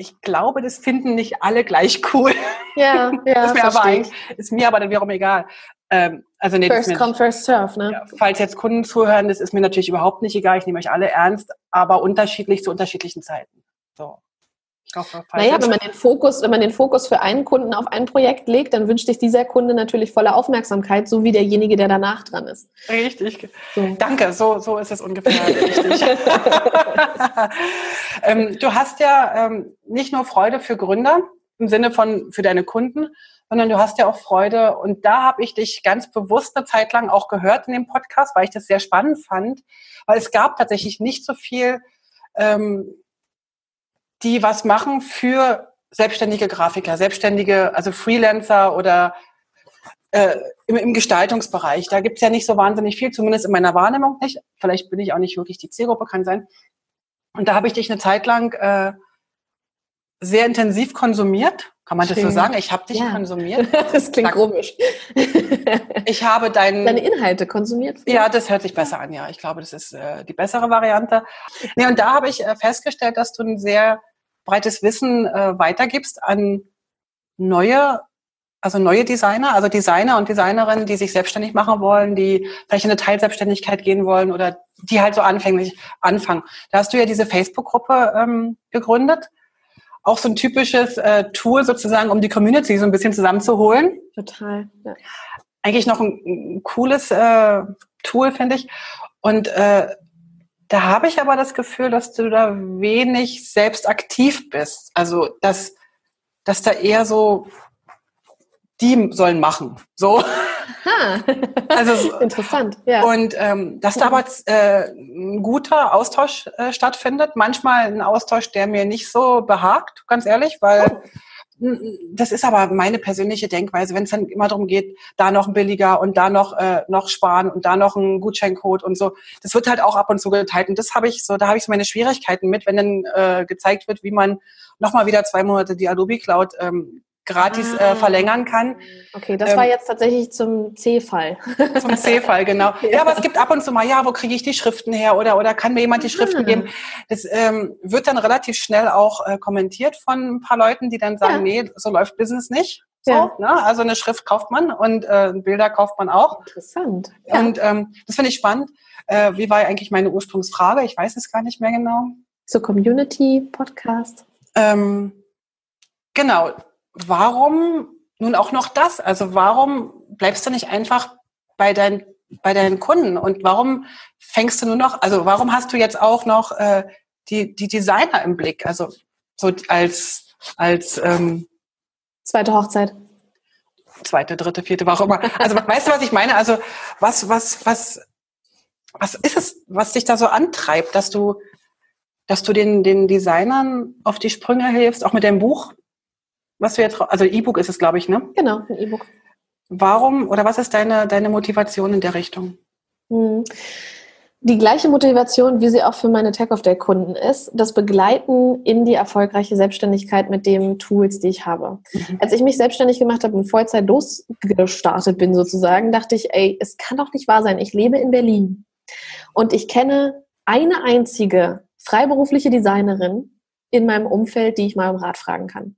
ich glaube, das finden nicht alle gleich cool.
Ja, ja.
ist, mir aber ist mir aber dann wiederum egal. Ähm, also nee,
first come, first serve, ne? Ja,
falls jetzt Kunden zuhören, das ist mir natürlich überhaupt nicht egal. Ich nehme euch alle ernst, aber unterschiedlich zu unterschiedlichen Zeiten. So.
Naja, wenn man den Fokus, wenn man den Fokus für einen Kunden auf ein Projekt legt, dann wünscht sich dieser Kunde natürlich volle Aufmerksamkeit, so wie derjenige, der danach dran ist.
Richtig. So. Danke, so, so ist es ungefähr richtig. ähm, du hast ja ähm, nicht nur Freude für Gründer im Sinne von für deine Kunden, sondern du hast ja auch Freude. Und da habe ich dich ganz bewusst eine Zeit lang auch gehört in dem Podcast, weil ich das sehr spannend fand, weil es gab tatsächlich nicht so viel ähm, die was machen für selbstständige Grafiker, selbstständige, also Freelancer oder äh, im, im Gestaltungsbereich. Da gibt's ja nicht so wahnsinnig viel, zumindest in meiner Wahrnehmung nicht. Vielleicht bin ich auch nicht wirklich die Zielgruppe, kann sein. Und da habe ich dich eine Zeit lang äh, sehr intensiv konsumiert. Kann man Schön. das so sagen? Ich habe dich ja. konsumiert.
Das klingt Sag, komisch.
ich habe deinen,
deine Inhalte konsumiert.
Ja, das hört sich besser an. Ja, ich glaube, das ist äh, die bessere Variante. Nee, und da habe ich äh, festgestellt, dass du ein sehr breites Wissen äh, weitergibst an neue, also neue Designer, also Designer und Designerinnen, die sich selbstständig machen wollen, die vielleicht in eine Teilselbstständigkeit gehen wollen oder die halt so anfänglich anfangen. Da hast du ja diese Facebook-Gruppe ähm, gegründet. Auch so ein typisches äh, Tool sozusagen, um die Community so ein bisschen zusammenzuholen.
Total. Ja.
Eigentlich noch ein, ein cooles äh, Tool, finde ich. Und äh, da habe ich aber das Gefühl, dass du da wenig selbst aktiv bist. Also, dass, dass da eher so, die sollen machen. So.
Aha. Also, Interessant, ja.
Und ähm, dass da aber äh, ein guter Austausch äh, stattfindet. Manchmal ein Austausch, der mir nicht so behagt, ganz ehrlich, weil oh das ist aber meine persönliche Denkweise, wenn es dann immer darum geht, da noch ein billiger und da noch äh, noch sparen und da noch ein Gutscheincode und so. Das wird halt auch ab und zu geteilt und das habe ich so, da habe ich so meine Schwierigkeiten mit, wenn dann äh, gezeigt wird, wie man nochmal wieder zwei Monate die Adobe Cloud ähm, gratis äh, ah. äh, verlängern kann.
Okay, das ähm, war jetzt tatsächlich zum C-Fall.
Zum C-Fall, genau. Ja. ja. aber es gibt ab und zu mal, ja, wo kriege ich die Schriften her oder, oder kann mir jemand die Schriften geben? Das ähm, wird dann relativ schnell auch äh, kommentiert von ein paar Leuten, die dann sagen, ja. nee, so läuft Business nicht. So, ja. ne? Also eine Schrift kauft man und äh, Bilder kauft man auch.
Interessant.
Ja. Und ähm, das finde ich spannend. Äh, wie war eigentlich meine Ursprungsfrage? Ich weiß es gar nicht mehr genau.
Zur Community Podcast.
Ähm, genau, warum nun auch noch das? Also warum bleibst du nicht einfach bei, dein, bei deinen Kunden und warum fängst du nur noch, also warum hast du jetzt auch noch äh, die, die Designer im Blick? Also so als, als ähm,
zweite Hochzeit.
Zweite, dritte, vierte, warum immer. Also weißt du, was ich meine? Also was, was, was, was ist es, was dich da so antreibt, dass du, dass du den, den Designern auf die Sprünge hilfst, auch mit deinem Buch? Was du jetzt, also E-Book ist es, glaube ich, ne?
Genau, ein E-Book.
Warum oder was ist deine, deine Motivation in der Richtung?
Hm. Die gleiche Motivation, wie sie auch für meine Tech of Day Kunden ist, das Begleiten in die erfolgreiche Selbstständigkeit mit den Tools, die ich habe. Mhm. Als ich mich selbstständig gemacht habe und Vollzeit losgestartet bin sozusagen, dachte ich, ey, es kann doch nicht wahr sein. Ich lebe in Berlin und ich kenne eine einzige freiberufliche Designerin in meinem Umfeld, die ich mal um Rat fragen kann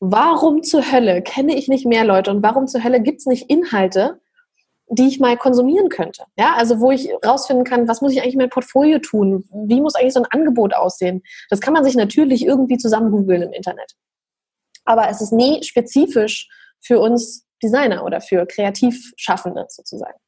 warum zur Hölle kenne ich nicht mehr Leute und warum zur Hölle gibt es nicht Inhalte, die ich mal konsumieren könnte. Ja, also wo ich rausfinden kann, was muss ich eigentlich in mein Portfolio tun? Wie muss eigentlich so ein Angebot aussehen? Das kann man sich natürlich irgendwie zusammen googeln im Internet. Aber es ist nie spezifisch für uns Designer oder für Kreativschaffende sozusagen.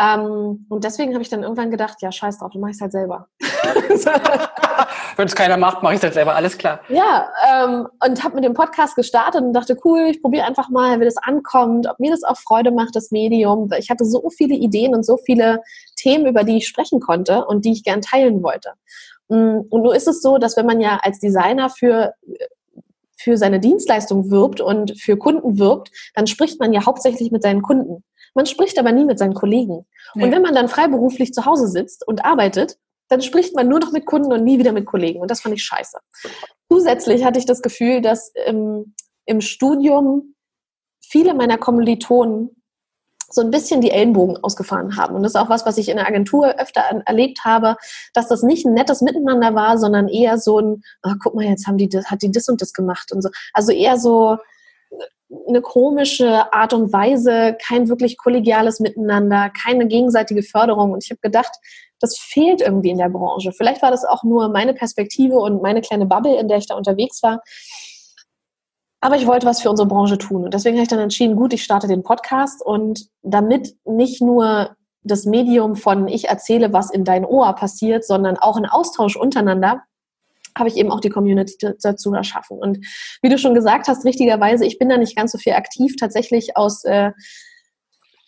Ähm, und deswegen habe ich dann irgendwann gedacht, ja, scheiß drauf, du machst es halt selber.
Wenn es keiner macht, mache ich es halt selber, alles klar.
Ja, ähm, und habe mit dem Podcast gestartet und dachte, cool, ich probiere einfach mal, wie das ankommt, ob mir das auch Freude macht, das Medium. Ich hatte so viele Ideen und so viele Themen, über die ich sprechen konnte und die ich gern teilen wollte. Mm, und nur ist es so, dass wenn man ja als Designer für für seine Dienstleistung wirbt und für Kunden wirbt, dann spricht man ja hauptsächlich mit seinen Kunden. Man spricht aber nie mit seinen Kollegen. Nee. Und wenn man dann freiberuflich zu Hause sitzt und arbeitet, dann spricht man nur noch mit Kunden und nie wieder mit Kollegen. Und das fand ich scheiße. Zusätzlich hatte ich das Gefühl, dass im, im Studium viele meiner Kommilitonen so ein bisschen die Ellenbogen ausgefahren haben. Und das ist auch was, was ich in der Agentur öfter erlebt habe, dass das nicht ein nettes Miteinander war, sondern eher so ein, oh, guck mal, jetzt haben die das, hat die das und das gemacht und so. Also eher so eine komische Art und Weise, kein wirklich kollegiales Miteinander, keine gegenseitige Förderung. Und ich habe gedacht, das fehlt irgendwie in der Branche. Vielleicht war das auch nur meine Perspektive und meine kleine Bubble, in der ich da unterwegs war. Aber ich wollte was für unsere Branche tun. Und deswegen habe ich dann entschieden, gut, ich starte den Podcast und damit nicht nur das Medium von ich erzähle, was in dein Ohr passiert, sondern auch ein Austausch untereinander, habe ich eben auch die Community dazu erschaffen. Und wie du schon gesagt hast, richtigerweise, ich bin da nicht ganz so viel aktiv, tatsächlich aus äh,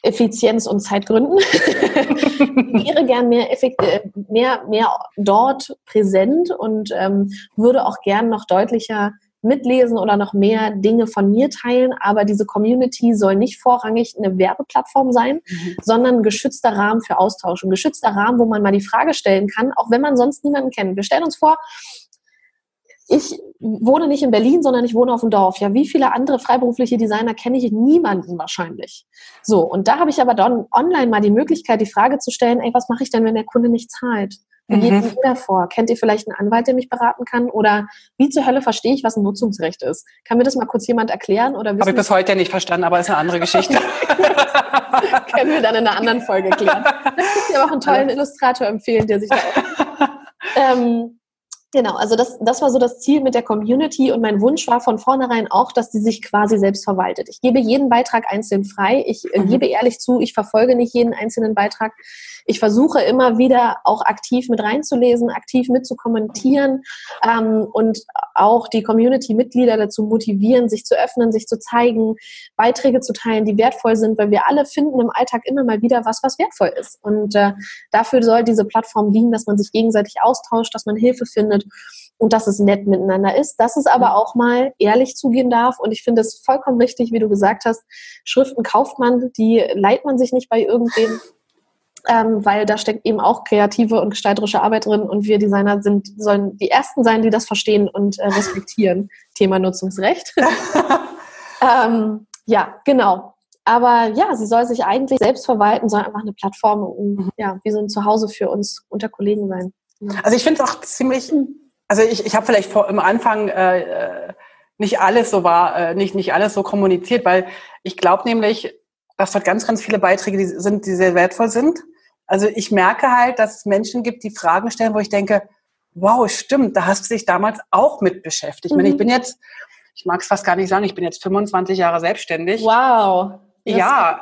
Effizienz- und Zeitgründen. ich wäre gern mehr, effekt, äh, mehr, mehr dort präsent und ähm, würde auch gern noch deutlicher mitlesen oder noch mehr Dinge von mir teilen, aber diese Community soll nicht vorrangig eine Werbeplattform sein, mhm. sondern ein geschützter Rahmen für Austausch, ein geschützter Rahmen, wo man mal die Frage stellen kann, auch wenn man sonst niemanden kennt. Wir stellen uns vor, ich wohne nicht in Berlin, sondern ich wohne auf dem Dorf. Ja, wie viele andere freiberufliche Designer kenne ich? Niemanden wahrscheinlich. So, und da habe ich aber dann online mal die Möglichkeit, die Frage zu stellen, ey, was mache ich denn, wenn der Kunde nicht zahlt? Wie mhm. geht ihr davor? Kennt ihr vielleicht einen Anwalt, der mich beraten kann? Oder wie zur Hölle verstehe ich, was ein Nutzungsrecht ist? Kann mir das mal kurz jemand erklären?
Habe ich bis heute nicht verstanden, aber ist eine andere Geschichte.
Können wir dann in einer anderen Folge klären. Da könnte ich aber auch einen tollen Illustrator empfehlen, der sich da auch... Ähm, Genau, also das, das war so das Ziel mit der Community und mein Wunsch war von vornherein auch, dass die sich quasi selbst verwaltet. Ich gebe jeden Beitrag einzeln frei. Ich äh, mhm. gebe ehrlich zu, ich verfolge nicht jeden einzelnen Beitrag. Ich versuche immer wieder auch aktiv mit reinzulesen, aktiv mitzukommentieren ähm, und auch die Community-Mitglieder dazu motivieren, sich zu öffnen, sich zu zeigen, Beiträge zu teilen, die wertvoll sind, weil wir alle finden im Alltag immer mal wieder was, was wertvoll ist. Und äh, dafür soll diese Plattform dienen, dass man sich gegenseitig austauscht, dass man Hilfe findet und dass es nett miteinander ist, dass es aber auch mal ehrlich zugehen darf. Und ich finde es vollkommen richtig, wie du gesagt hast, Schriften kauft man, die leiht man sich nicht bei irgendwem ähm, weil da steckt eben auch kreative und gestalterische Arbeit drin und wir Designer sind, sollen die Ersten sein, die das verstehen und äh, respektieren. Thema Nutzungsrecht. ähm, ja, genau. Aber ja, sie soll sich eigentlich selbst verwalten, soll einfach eine Plattform, um, ja, wie so ein Zuhause für uns unter Kollegen sein.
Also ich finde es auch ziemlich, also ich, ich habe vielleicht vor, im Anfang äh, äh, nicht alles so war, äh, nicht, nicht alles so kommuniziert, weil ich glaube nämlich, dass dort ganz, ganz viele Beiträge die sind, die sehr wertvoll sind. Also ich merke halt, dass es Menschen gibt, die Fragen stellen, wo ich denke, wow, stimmt, da hast du dich damals auch mit beschäftigt. Mhm. Ich, meine, ich mhm. bin jetzt, ich mag es fast gar nicht sagen, ich bin jetzt 25 Jahre selbstständig.
Wow.
Das ja,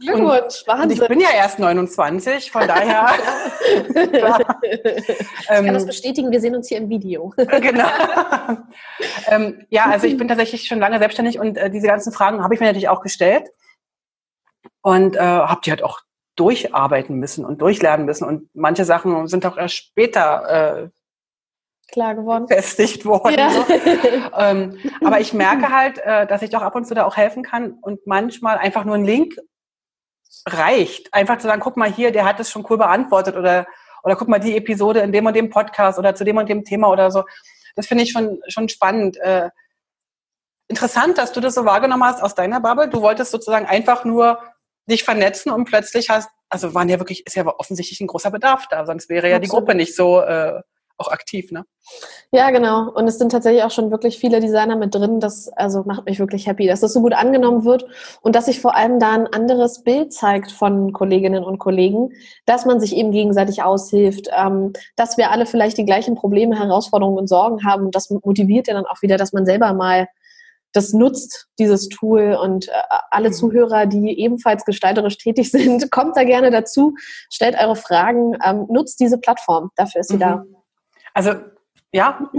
Glückwunsch,
Wahnsinn. Und ich bin ja erst 29, von daher.
ich kann das ähm, bestätigen, wir sehen uns hier im Video. genau.
ähm, ja, also ich bin tatsächlich schon lange selbstständig und äh, diese ganzen Fragen habe ich mir natürlich auch gestellt und äh, habe die halt auch durcharbeiten müssen und durchlernen müssen. Und manche Sachen sind auch erst später äh,
klar geworden,
festigt worden. Ja. So. ähm, aber ich merke halt, äh, dass ich doch ab und zu da auch helfen kann und manchmal einfach nur ein Link reicht. Einfach zu sagen, guck mal hier, der hat es schon cool beantwortet oder oder guck mal die Episode in dem und dem Podcast oder zu dem und dem Thema oder so. Das finde ich schon schon spannend. Äh, interessant, dass du das so wahrgenommen hast aus deiner Bubble. Du wolltest sozusagen einfach nur dich vernetzen und plötzlich hast, also waren ja wirklich, ist ja offensichtlich ein großer Bedarf da, sonst wäre ja Absolut. die Gruppe nicht so äh, auch aktiv, ne?
Ja, genau. Und es sind tatsächlich auch schon wirklich viele Designer mit drin. Das also macht mich wirklich happy, dass das so gut angenommen wird und dass sich vor allem da ein anderes Bild zeigt von Kolleginnen und Kollegen, dass man sich eben gegenseitig aushilft, ähm, dass wir alle vielleicht die gleichen Probleme, Herausforderungen und Sorgen haben. Und das motiviert ja dann auch wieder, dass man selber mal das nutzt, dieses Tool. Und äh, alle mhm. Zuhörer, die ebenfalls gestalterisch tätig sind, kommt da gerne dazu, stellt eure Fragen, ähm, nutzt diese Plattform. Dafür ist sie mhm. da.
Also, ja.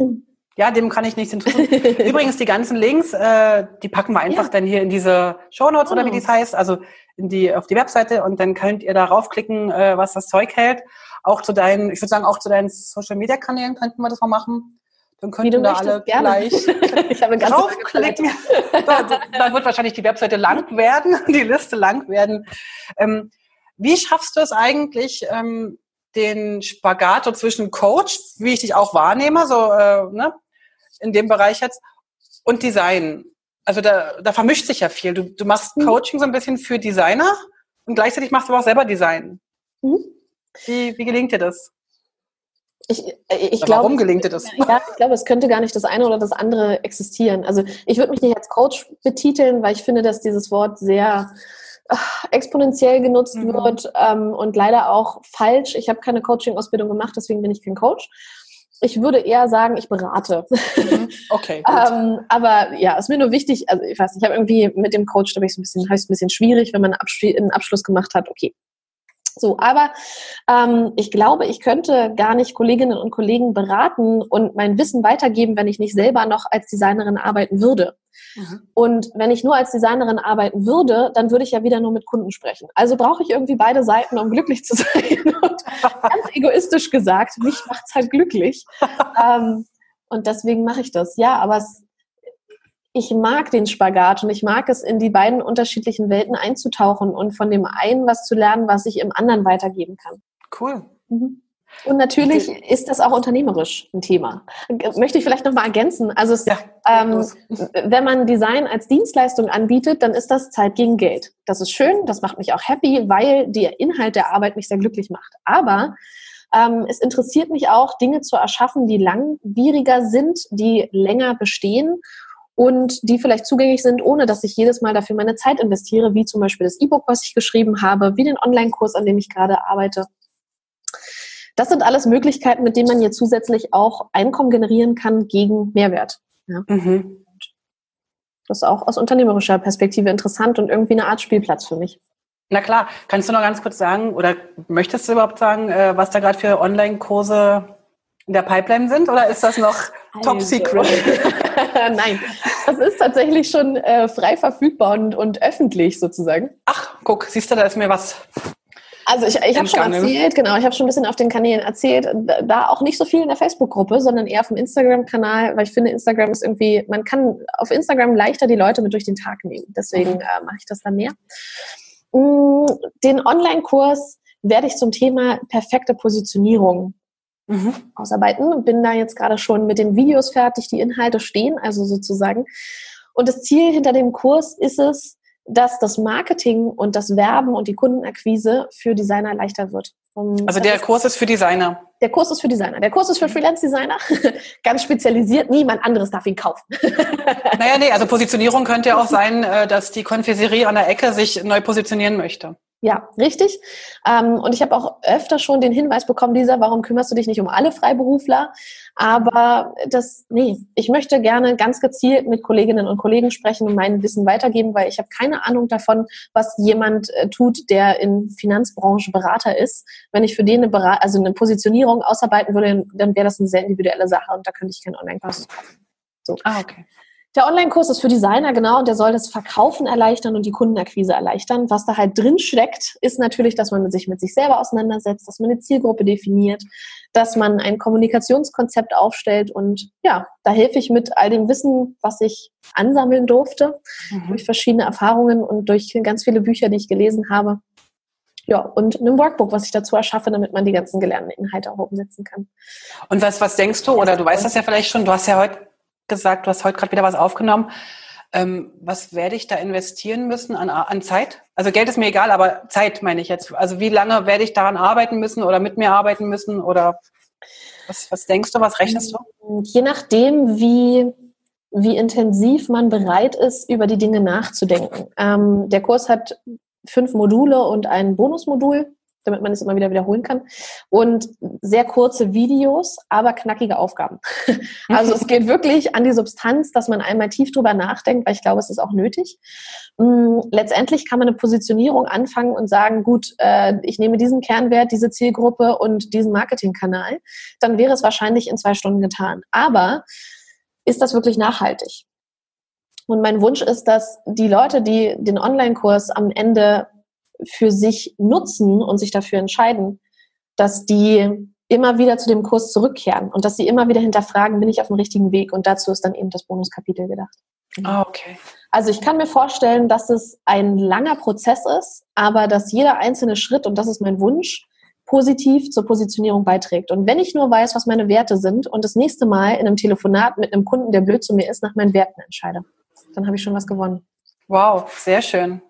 Ja, dem kann ich nichts hinzufügen. Übrigens, die ganzen Links, äh, die packen wir einfach ja. dann hier in diese Show Notes oh. oder wie oh. das heißt, also in die, auf die Webseite und dann könnt ihr da raufklicken, äh, was das Zeug hält. Auch zu deinen, ich würde sagen, auch zu deinen Social Media Kanälen könnten wir das mal machen. Dann könnten da alle gerne. gleich ich habe draufklicken. da, wird wahrscheinlich die Webseite lang werden, die Liste lang werden. Ähm, wie schaffst du es eigentlich, ähm, den Spagat so zwischen Coach, wie ich dich auch wahrnehme, so äh, ne, in dem Bereich jetzt, und Design? Also da, da vermischt sich ja viel. Du, du machst mhm. Coaching so ein bisschen für Designer und gleichzeitig machst du aber auch selber Design. Mhm. Wie, wie gelingt dir das?
Ich, äh, ich glaube,
Warum gelingt dir das?
Ja, ich glaube, es könnte gar nicht das eine oder das andere existieren. Also ich würde mich nicht als Coach betiteln, weil ich finde, dass dieses Wort sehr exponentiell genutzt mhm. wird ähm, und leider auch falsch. Ich habe keine Coaching-Ausbildung gemacht, deswegen bin ich kein Coach. Ich würde eher sagen, ich berate.
Mhm. Okay.
ähm, aber ja, ist mir nur wichtig, also ich weiß nicht, ich habe irgendwie mit dem Coach, da bin ich so ein bisschen, heißt ein bisschen schwierig, wenn man einen Abschluss gemacht hat, okay, so, aber ähm, ich glaube, ich könnte gar nicht Kolleginnen und Kollegen beraten und mein Wissen weitergeben, wenn ich nicht selber noch als Designerin arbeiten würde. Mhm. Und wenn ich nur als Designerin arbeiten würde, dann würde ich ja wieder nur mit Kunden sprechen. Also brauche ich irgendwie beide Seiten, um glücklich zu sein. Und ganz egoistisch gesagt, mich macht's halt glücklich. ähm, und deswegen mache ich das. Ja, aber es ich mag den Spagat und ich mag es, in die beiden unterschiedlichen Welten einzutauchen und von dem einen was zu lernen, was ich im anderen weitergeben kann.
Cool.
Mhm. Und natürlich ist das auch unternehmerisch ein Thema. Möchte ich vielleicht nochmal ergänzen. Also es, ja, ähm, wenn man Design als Dienstleistung anbietet, dann ist das Zeit gegen Geld. Das ist schön, das macht mich auch happy, weil der Inhalt der Arbeit mich sehr glücklich macht. Aber ähm, es interessiert mich auch, Dinge zu erschaffen, die langwieriger sind, die länger bestehen und die vielleicht zugänglich sind, ohne dass ich jedes Mal dafür meine Zeit investiere, wie zum Beispiel das E-Book, was ich geschrieben habe, wie den Online-Kurs, an dem ich gerade arbeite. Das sind alles Möglichkeiten, mit denen man hier zusätzlich auch Einkommen generieren kann gegen Mehrwert. Ja. Mhm. Das ist auch aus unternehmerischer Perspektive interessant und irgendwie eine Art Spielplatz für mich.
Na klar, kannst du noch ganz kurz sagen oder möchtest du überhaupt sagen, äh, was da gerade für Online-Kurse in der Pipeline sind oder ist das noch also. top secret?
Nein, das ist tatsächlich schon äh, frei verfügbar und, und öffentlich sozusagen.
Ach, guck, siehst du, da ist mir was.
Also ich, ich habe schon erzählt, genau, ich habe schon ein bisschen auf den Kanälen erzählt, da auch nicht so viel in der Facebook-Gruppe, sondern eher auf dem Instagram-Kanal, weil ich finde, Instagram ist irgendwie, man kann auf Instagram leichter die Leute mit durch den Tag nehmen. Deswegen mhm. äh, mache ich das dann mehr. Mm, den Online-Kurs werde ich zum Thema perfekte Positionierung mhm. ausarbeiten. Bin da jetzt gerade schon mit den Videos fertig, die Inhalte stehen, also sozusagen. Und das Ziel hinter dem Kurs ist es, dass das Marketing und das Werben und die Kundenakquise für Designer leichter wird.
also der Kurs ist für Designer.
Der Kurs ist für Designer. Der Kurs ist für Freelance-Designer. Ganz spezialisiert. Niemand anderes darf ihn kaufen.
naja, nee, also Positionierung könnte ja auch sein, äh, dass die Konfiserie an der Ecke sich neu positionieren möchte.
Ja, richtig. Ähm, und ich habe auch öfter schon den Hinweis bekommen, Lisa, warum kümmerst du dich nicht um alle Freiberufler? Aber das, nee, ich möchte gerne ganz gezielt mit Kolleginnen und Kollegen sprechen und mein Wissen weitergeben, weil ich habe keine Ahnung davon, was jemand äh, tut, der in Finanzbranche Berater ist. Wenn ich für den eine, Berat also eine Positionierung ausarbeiten würde, dann wäre das eine sehr individuelle Sache und da könnte ich keinen Online-Kurs kaufen.
So. Ah, okay.
Der Online-Kurs ist für Designer, genau, und der soll das Verkaufen erleichtern und die Kundenakquise erleichtern. Was da halt drin steckt, ist natürlich, dass man sich mit sich selber auseinandersetzt, dass man eine Zielgruppe definiert, dass man ein Kommunikationskonzept aufstellt und ja, da helfe ich mit all dem Wissen, was ich ansammeln durfte, mhm. durch verschiedene Erfahrungen und durch ganz viele Bücher, die ich gelesen habe. Ja, und einem Workbook, was ich dazu erschaffe, damit man die ganzen gelernten Inhalte auch umsetzen kann.
Und was, was denkst du, oder du weißt das ja vielleicht schon, du hast ja heute gesagt, du hast heute gerade wieder was aufgenommen. Ähm, was werde ich da investieren müssen an, an Zeit? Also Geld ist mir egal, aber Zeit meine ich jetzt. Also wie lange werde ich daran arbeiten müssen oder mit mir arbeiten müssen oder was, was denkst du, was rechnest du?
Je nachdem, wie, wie intensiv man bereit ist, über die Dinge nachzudenken. Ähm, der Kurs hat fünf Module und ein Bonusmodul. Damit man es immer wieder wiederholen kann. Und sehr kurze Videos, aber knackige Aufgaben. Also es geht wirklich an die Substanz, dass man einmal tief drüber nachdenkt, weil ich glaube, es ist auch nötig. Mm, letztendlich kann man eine Positionierung anfangen und sagen, gut, äh, ich nehme diesen Kernwert, diese Zielgruppe und diesen Marketingkanal. Dann wäre es wahrscheinlich in zwei Stunden getan. Aber ist das wirklich nachhaltig? Und mein Wunsch ist, dass die Leute, die den Online-Kurs am Ende für sich nutzen und sich dafür entscheiden, dass die immer wieder zu dem Kurs zurückkehren und dass sie immer wieder hinterfragen, bin ich auf dem richtigen Weg? Und dazu ist dann eben das Bonuskapitel gedacht.
Ah, okay.
Also ich kann mir vorstellen, dass es ein langer Prozess ist, aber dass jeder einzelne Schritt, und das ist mein Wunsch, positiv zur Positionierung beiträgt. Und wenn ich nur weiß, was meine Werte sind und das nächste Mal in einem Telefonat mit einem Kunden, der blöd zu mir ist, nach meinen Werten entscheide, dann habe ich schon was gewonnen.
Wow, sehr schön.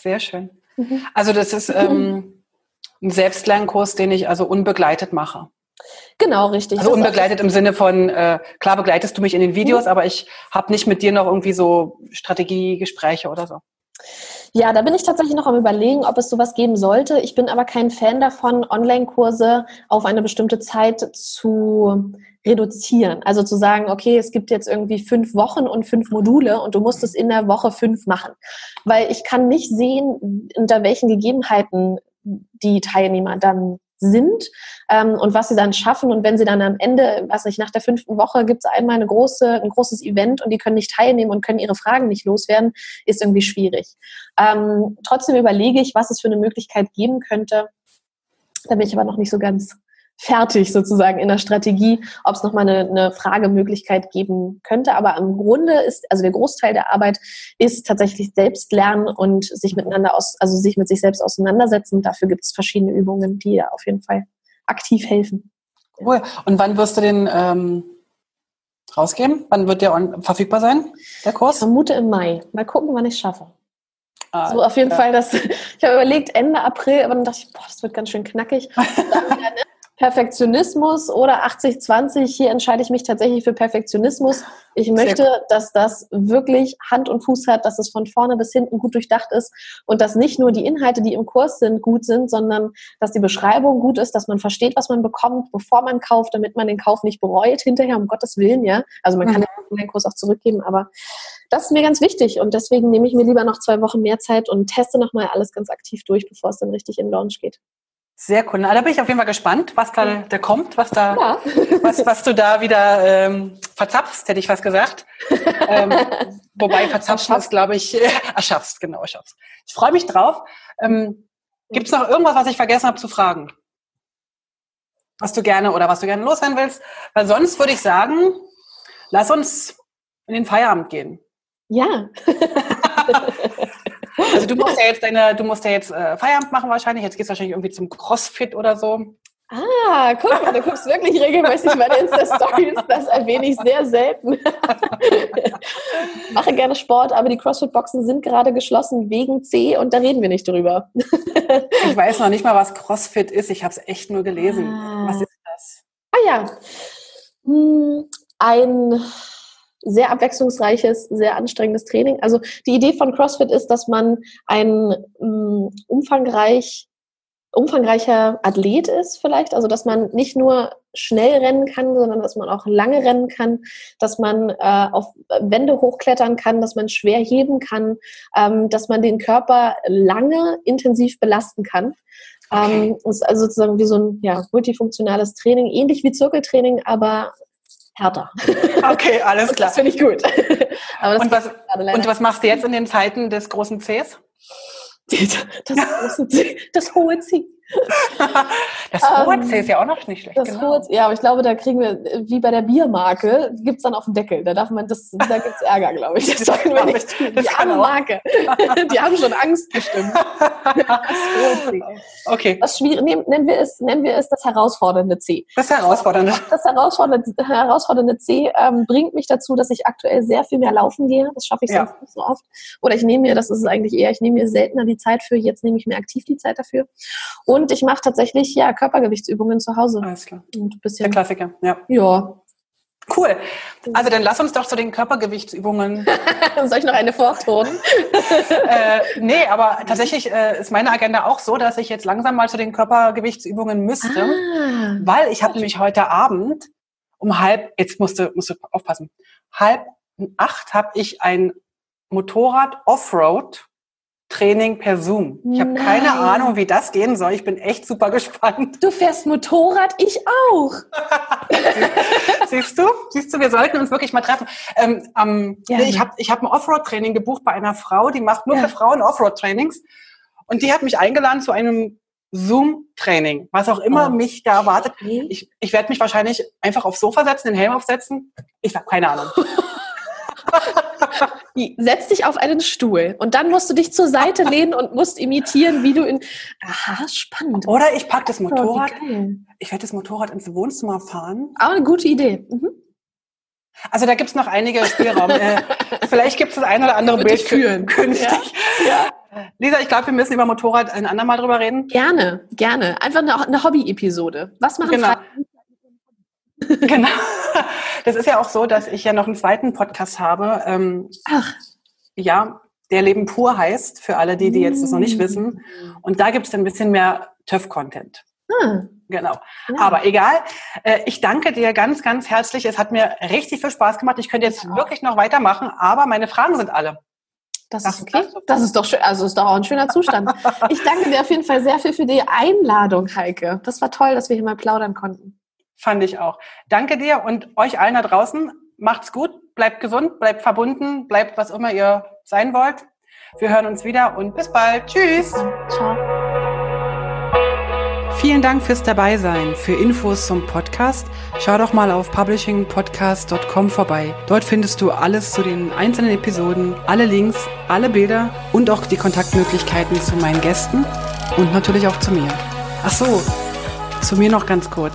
Sehr schön. Mhm. Also das ist ähm, ein Selbstlernkurs, den ich also unbegleitet mache.
Genau, richtig.
Also unbegleitet im Sinne von, äh, klar begleitest du mich in den Videos, mhm. aber ich habe nicht mit dir noch irgendwie so Strategiegespräche oder so.
Ja, da bin ich tatsächlich noch am Überlegen, ob es sowas geben sollte. Ich bin aber kein Fan davon, Online-Kurse auf eine bestimmte Zeit zu reduzieren. Also zu sagen, okay, es gibt jetzt irgendwie fünf Wochen und fünf Module und du musst es in der Woche fünf machen. Weil ich kann nicht sehen, unter welchen Gegebenheiten die Teilnehmer dann sind ähm, und was sie dann schaffen. Und wenn sie dann am Ende, was nicht, nach der fünften Woche gibt es einmal eine große, ein großes Event und die können nicht teilnehmen und können ihre Fragen nicht loswerden, ist irgendwie schwierig. Ähm, trotzdem überlege ich, was es für eine Möglichkeit geben könnte. Da bin ich aber noch nicht so ganz fertig sozusagen in der Strategie, ob es nochmal eine, eine Fragemöglichkeit geben könnte. Aber im Grunde ist, also der Großteil der Arbeit ist tatsächlich selbst lernen und sich miteinander aus, also sich mit sich selbst auseinandersetzen. Dafür gibt es verschiedene Übungen, die ja auf jeden Fall aktiv helfen.
Cool. Und wann wirst du den ähm, rausgeben? Wann wird der verfügbar sein, der Kurs?
Ich vermute im Mai. Mal gucken, wann ich es schaffe. Ah, so auf jeden ja. Fall, dass ich habe überlegt Ende April, aber dann dachte ich, boah, das wird ganz schön knackig. Dann, ne? Perfektionismus oder 80-20. Hier entscheide ich mich tatsächlich für Perfektionismus. Ich möchte, dass das wirklich Hand und Fuß hat, dass es von vorne bis hinten gut durchdacht ist und dass nicht nur die Inhalte, die im Kurs sind, gut sind, sondern dass die Beschreibung gut ist, dass man versteht, was man bekommt, bevor man kauft, damit man den Kauf nicht bereut hinterher, um Gottes Willen, ja. Also man kann mhm. den Kurs auch zurückgeben, aber das ist mir ganz wichtig und deswegen nehme ich mir lieber noch zwei Wochen mehr Zeit und teste nochmal alles ganz aktiv durch, bevor es dann richtig in Launch geht.
Sehr cool. Na, da bin ich auf jeden Fall gespannt, was da, da kommt, was da, ja. was, was du da wieder ähm, verzapfst, hätte ich was gesagt. ähm, wobei verzapfen ist, glaube ich, äh, erschaffst, genau, erschaffst. Ich freue mich drauf. Ähm, Gibt es noch irgendwas, was ich vergessen habe zu fragen? Was du gerne oder was du gerne loswerden willst? Weil sonst würde ich sagen, lass uns in den Feierabend gehen.
Ja.
Also du musst ja jetzt deine, du musst ja jetzt äh, Feierabend machen wahrscheinlich. Jetzt gehst du wahrscheinlich irgendwie zum Crossfit oder so.
Ah, guck mal, du guckst wirklich regelmäßig meine Insta-Stories. Das erwähne ich sehr selten. Mache gerne Sport, aber die CrossFit-Boxen sind gerade geschlossen wegen C und da reden wir nicht drüber.
ich weiß noch nicht mal, was CrossFit ist. Ich habe es echt nur gelesen. Ah. Was ist das?
Ah ja. Hm, ein sehr abwechslungsreiches, sehr anstrengendes Training. Also die Idee von CrossFit ist, dass man ein um, umfangreich, umfangreicher Athlet ist vielleicht. Also dass man nicht nur schnell rennen kann, sondern dass man auch lange rennen kann, dass man äh, auf Wände hochklettern kann, dass man schwer heben kann, ähm, dass man den Körper lange intensiv belasten kann. Okay. Ähm, ist also sozusagen wie so ein ja, multifunktionales Training, ähnlich wie Zirkeltraining, aber härter.
Okay, alles klar.
Das finde ich gut.
und, was, und was machst du jetzt in den Zeiten des großen Cs?
Das, große C, das hohe C.
das hohe ähm, ist ja auch noch nicht schlecht.
Das genau. hohe, ja, aber ich glaube, da kriegen wir, wie bei der Biermarke, gibt es dann auf dem Deckel. Da darf man, das, da gibt es Ärger, glaube ich. Das, sollten wir nicht tun. Die arme Marke. Die haben schon Angst bestimmt.
okay.
Das schwierig, nennen, wir es, nennen wir es das herausfordernde C.
Das herausfordernde.
Das herausfordernde, herausfordernde C ähm, bringt mich dazu, dass ich aktuell sehr viel mehr laufen gehe. Das schaffe ich ja. sonst nicht so oft. Oder ich nehme mir, das ist es eigentlich eher, ich nehme mir seltener die Zeit für, jetzt nehme ich mir aktiv die Zeit dafür. Und ich mache tatsächlich ja Körpergewichtsübungen zu Hause.
Alles klar. Und bisschen, Der Klassiker, ja.
Ja.
Cool. Also dann lass uns doch zu den Körpergewichtsübungen.
Soll ich noch eine vortun?
äh, nee, aber tatsächlich äh, ist meine Agenda auch so, dass ich jetzt langsam mal zu den Körpergewichtsübungen müsste, ah, weil ich habe nämlich heute Abend um halb, jetzt musst du, musst du aufpassen, halb acht habe ich ein Motorrad Offroad Training per Zoom. Ich habe keine Ahnung, wie das gehen soll. Ich bin echt super gespannt.
Du fährst Motorrad, ich auch.
Siehst du? Siehst du, wir sollten uns wirklich mal treffen. Ähm, ähm, ja, ich habe ich hab ein Offroad-Training gebucht bei einer Frau, die macht nur ja. für Frauen Offroad-Trainings. Und die hat mich eingeladen zu einem Zoom-Training, was auch immer oh. mich da erwartet. Ich, ich werde mich wahrscheinlich einfach aufs Sofa setzen, den Helm aufsetzen. Ich habe keine Ahnung.
Setz dich auf einen Stuhl und dann musst du dich zur Seite lehnen und musst imitieren, wie du in. Aha, spannend.
Oder ich packe das oh, Motorrad. Oh, ich werde das Motorrad ins Wohnzimmer fahren.
Aber eine gute Idee. Mhm.
Also da gibt es noch einige Spielraum. äh, vielleicht gibt es das ein oder andere Bild führen. künftig. Ja. ja. Lisa, ich glaube, wir müssen über Motorrad ein andermal drüber reden.
Gerne, gerne. Einfach eine, eine Hobby-Episode. Was machen genau. Frauen?
genau. Das ist ja auch so, dass ich ja noch einen zweiten Podcast habe. Ähm, Ach. Ja, der Leben pur heißt, für alle die, die jetzt das noch nicht wissen. Mm. Und da gibt es ein bisschen mehr TÜV-Content. Hm. Genau. Ja. Aber egal. Äh, ich danke dir ganz, ganz herzlich. Es hat mir richtig viel Spaß gemacht. Ich könnte jetzt ja. wirklich noch weitermachen, aber meine Fragen sind alle.
Das ist okay. Das ist doch schön. Also ist doch auch ein schöner Zustand. ich danke dir auf jeden Fall sehr viel für die Einladung, Heike. Das war toll, dass wir hier mal plaudern konnten.
Fand ich auch. Danke dir und euch allen da draußen. Macht's gut, bleibt gesund, bleibt verbunden, bleibt was immer ihr sein wollt. Wir hören uns wieder und bis bald. Tschüss. Ciao. Vielen Dank fürs Dabeisein. Für Infos zum Podcast schau doch mal auf publishingpodcast.com vorbei. Dort findest du alles zu den einzelnen Episoden, alle Links, alle Bilder und auch die Kontaktmöglichkeiten zu meinen Gästen und natürlich auch zu mir. Ach so, zu mir noch ganz kurz.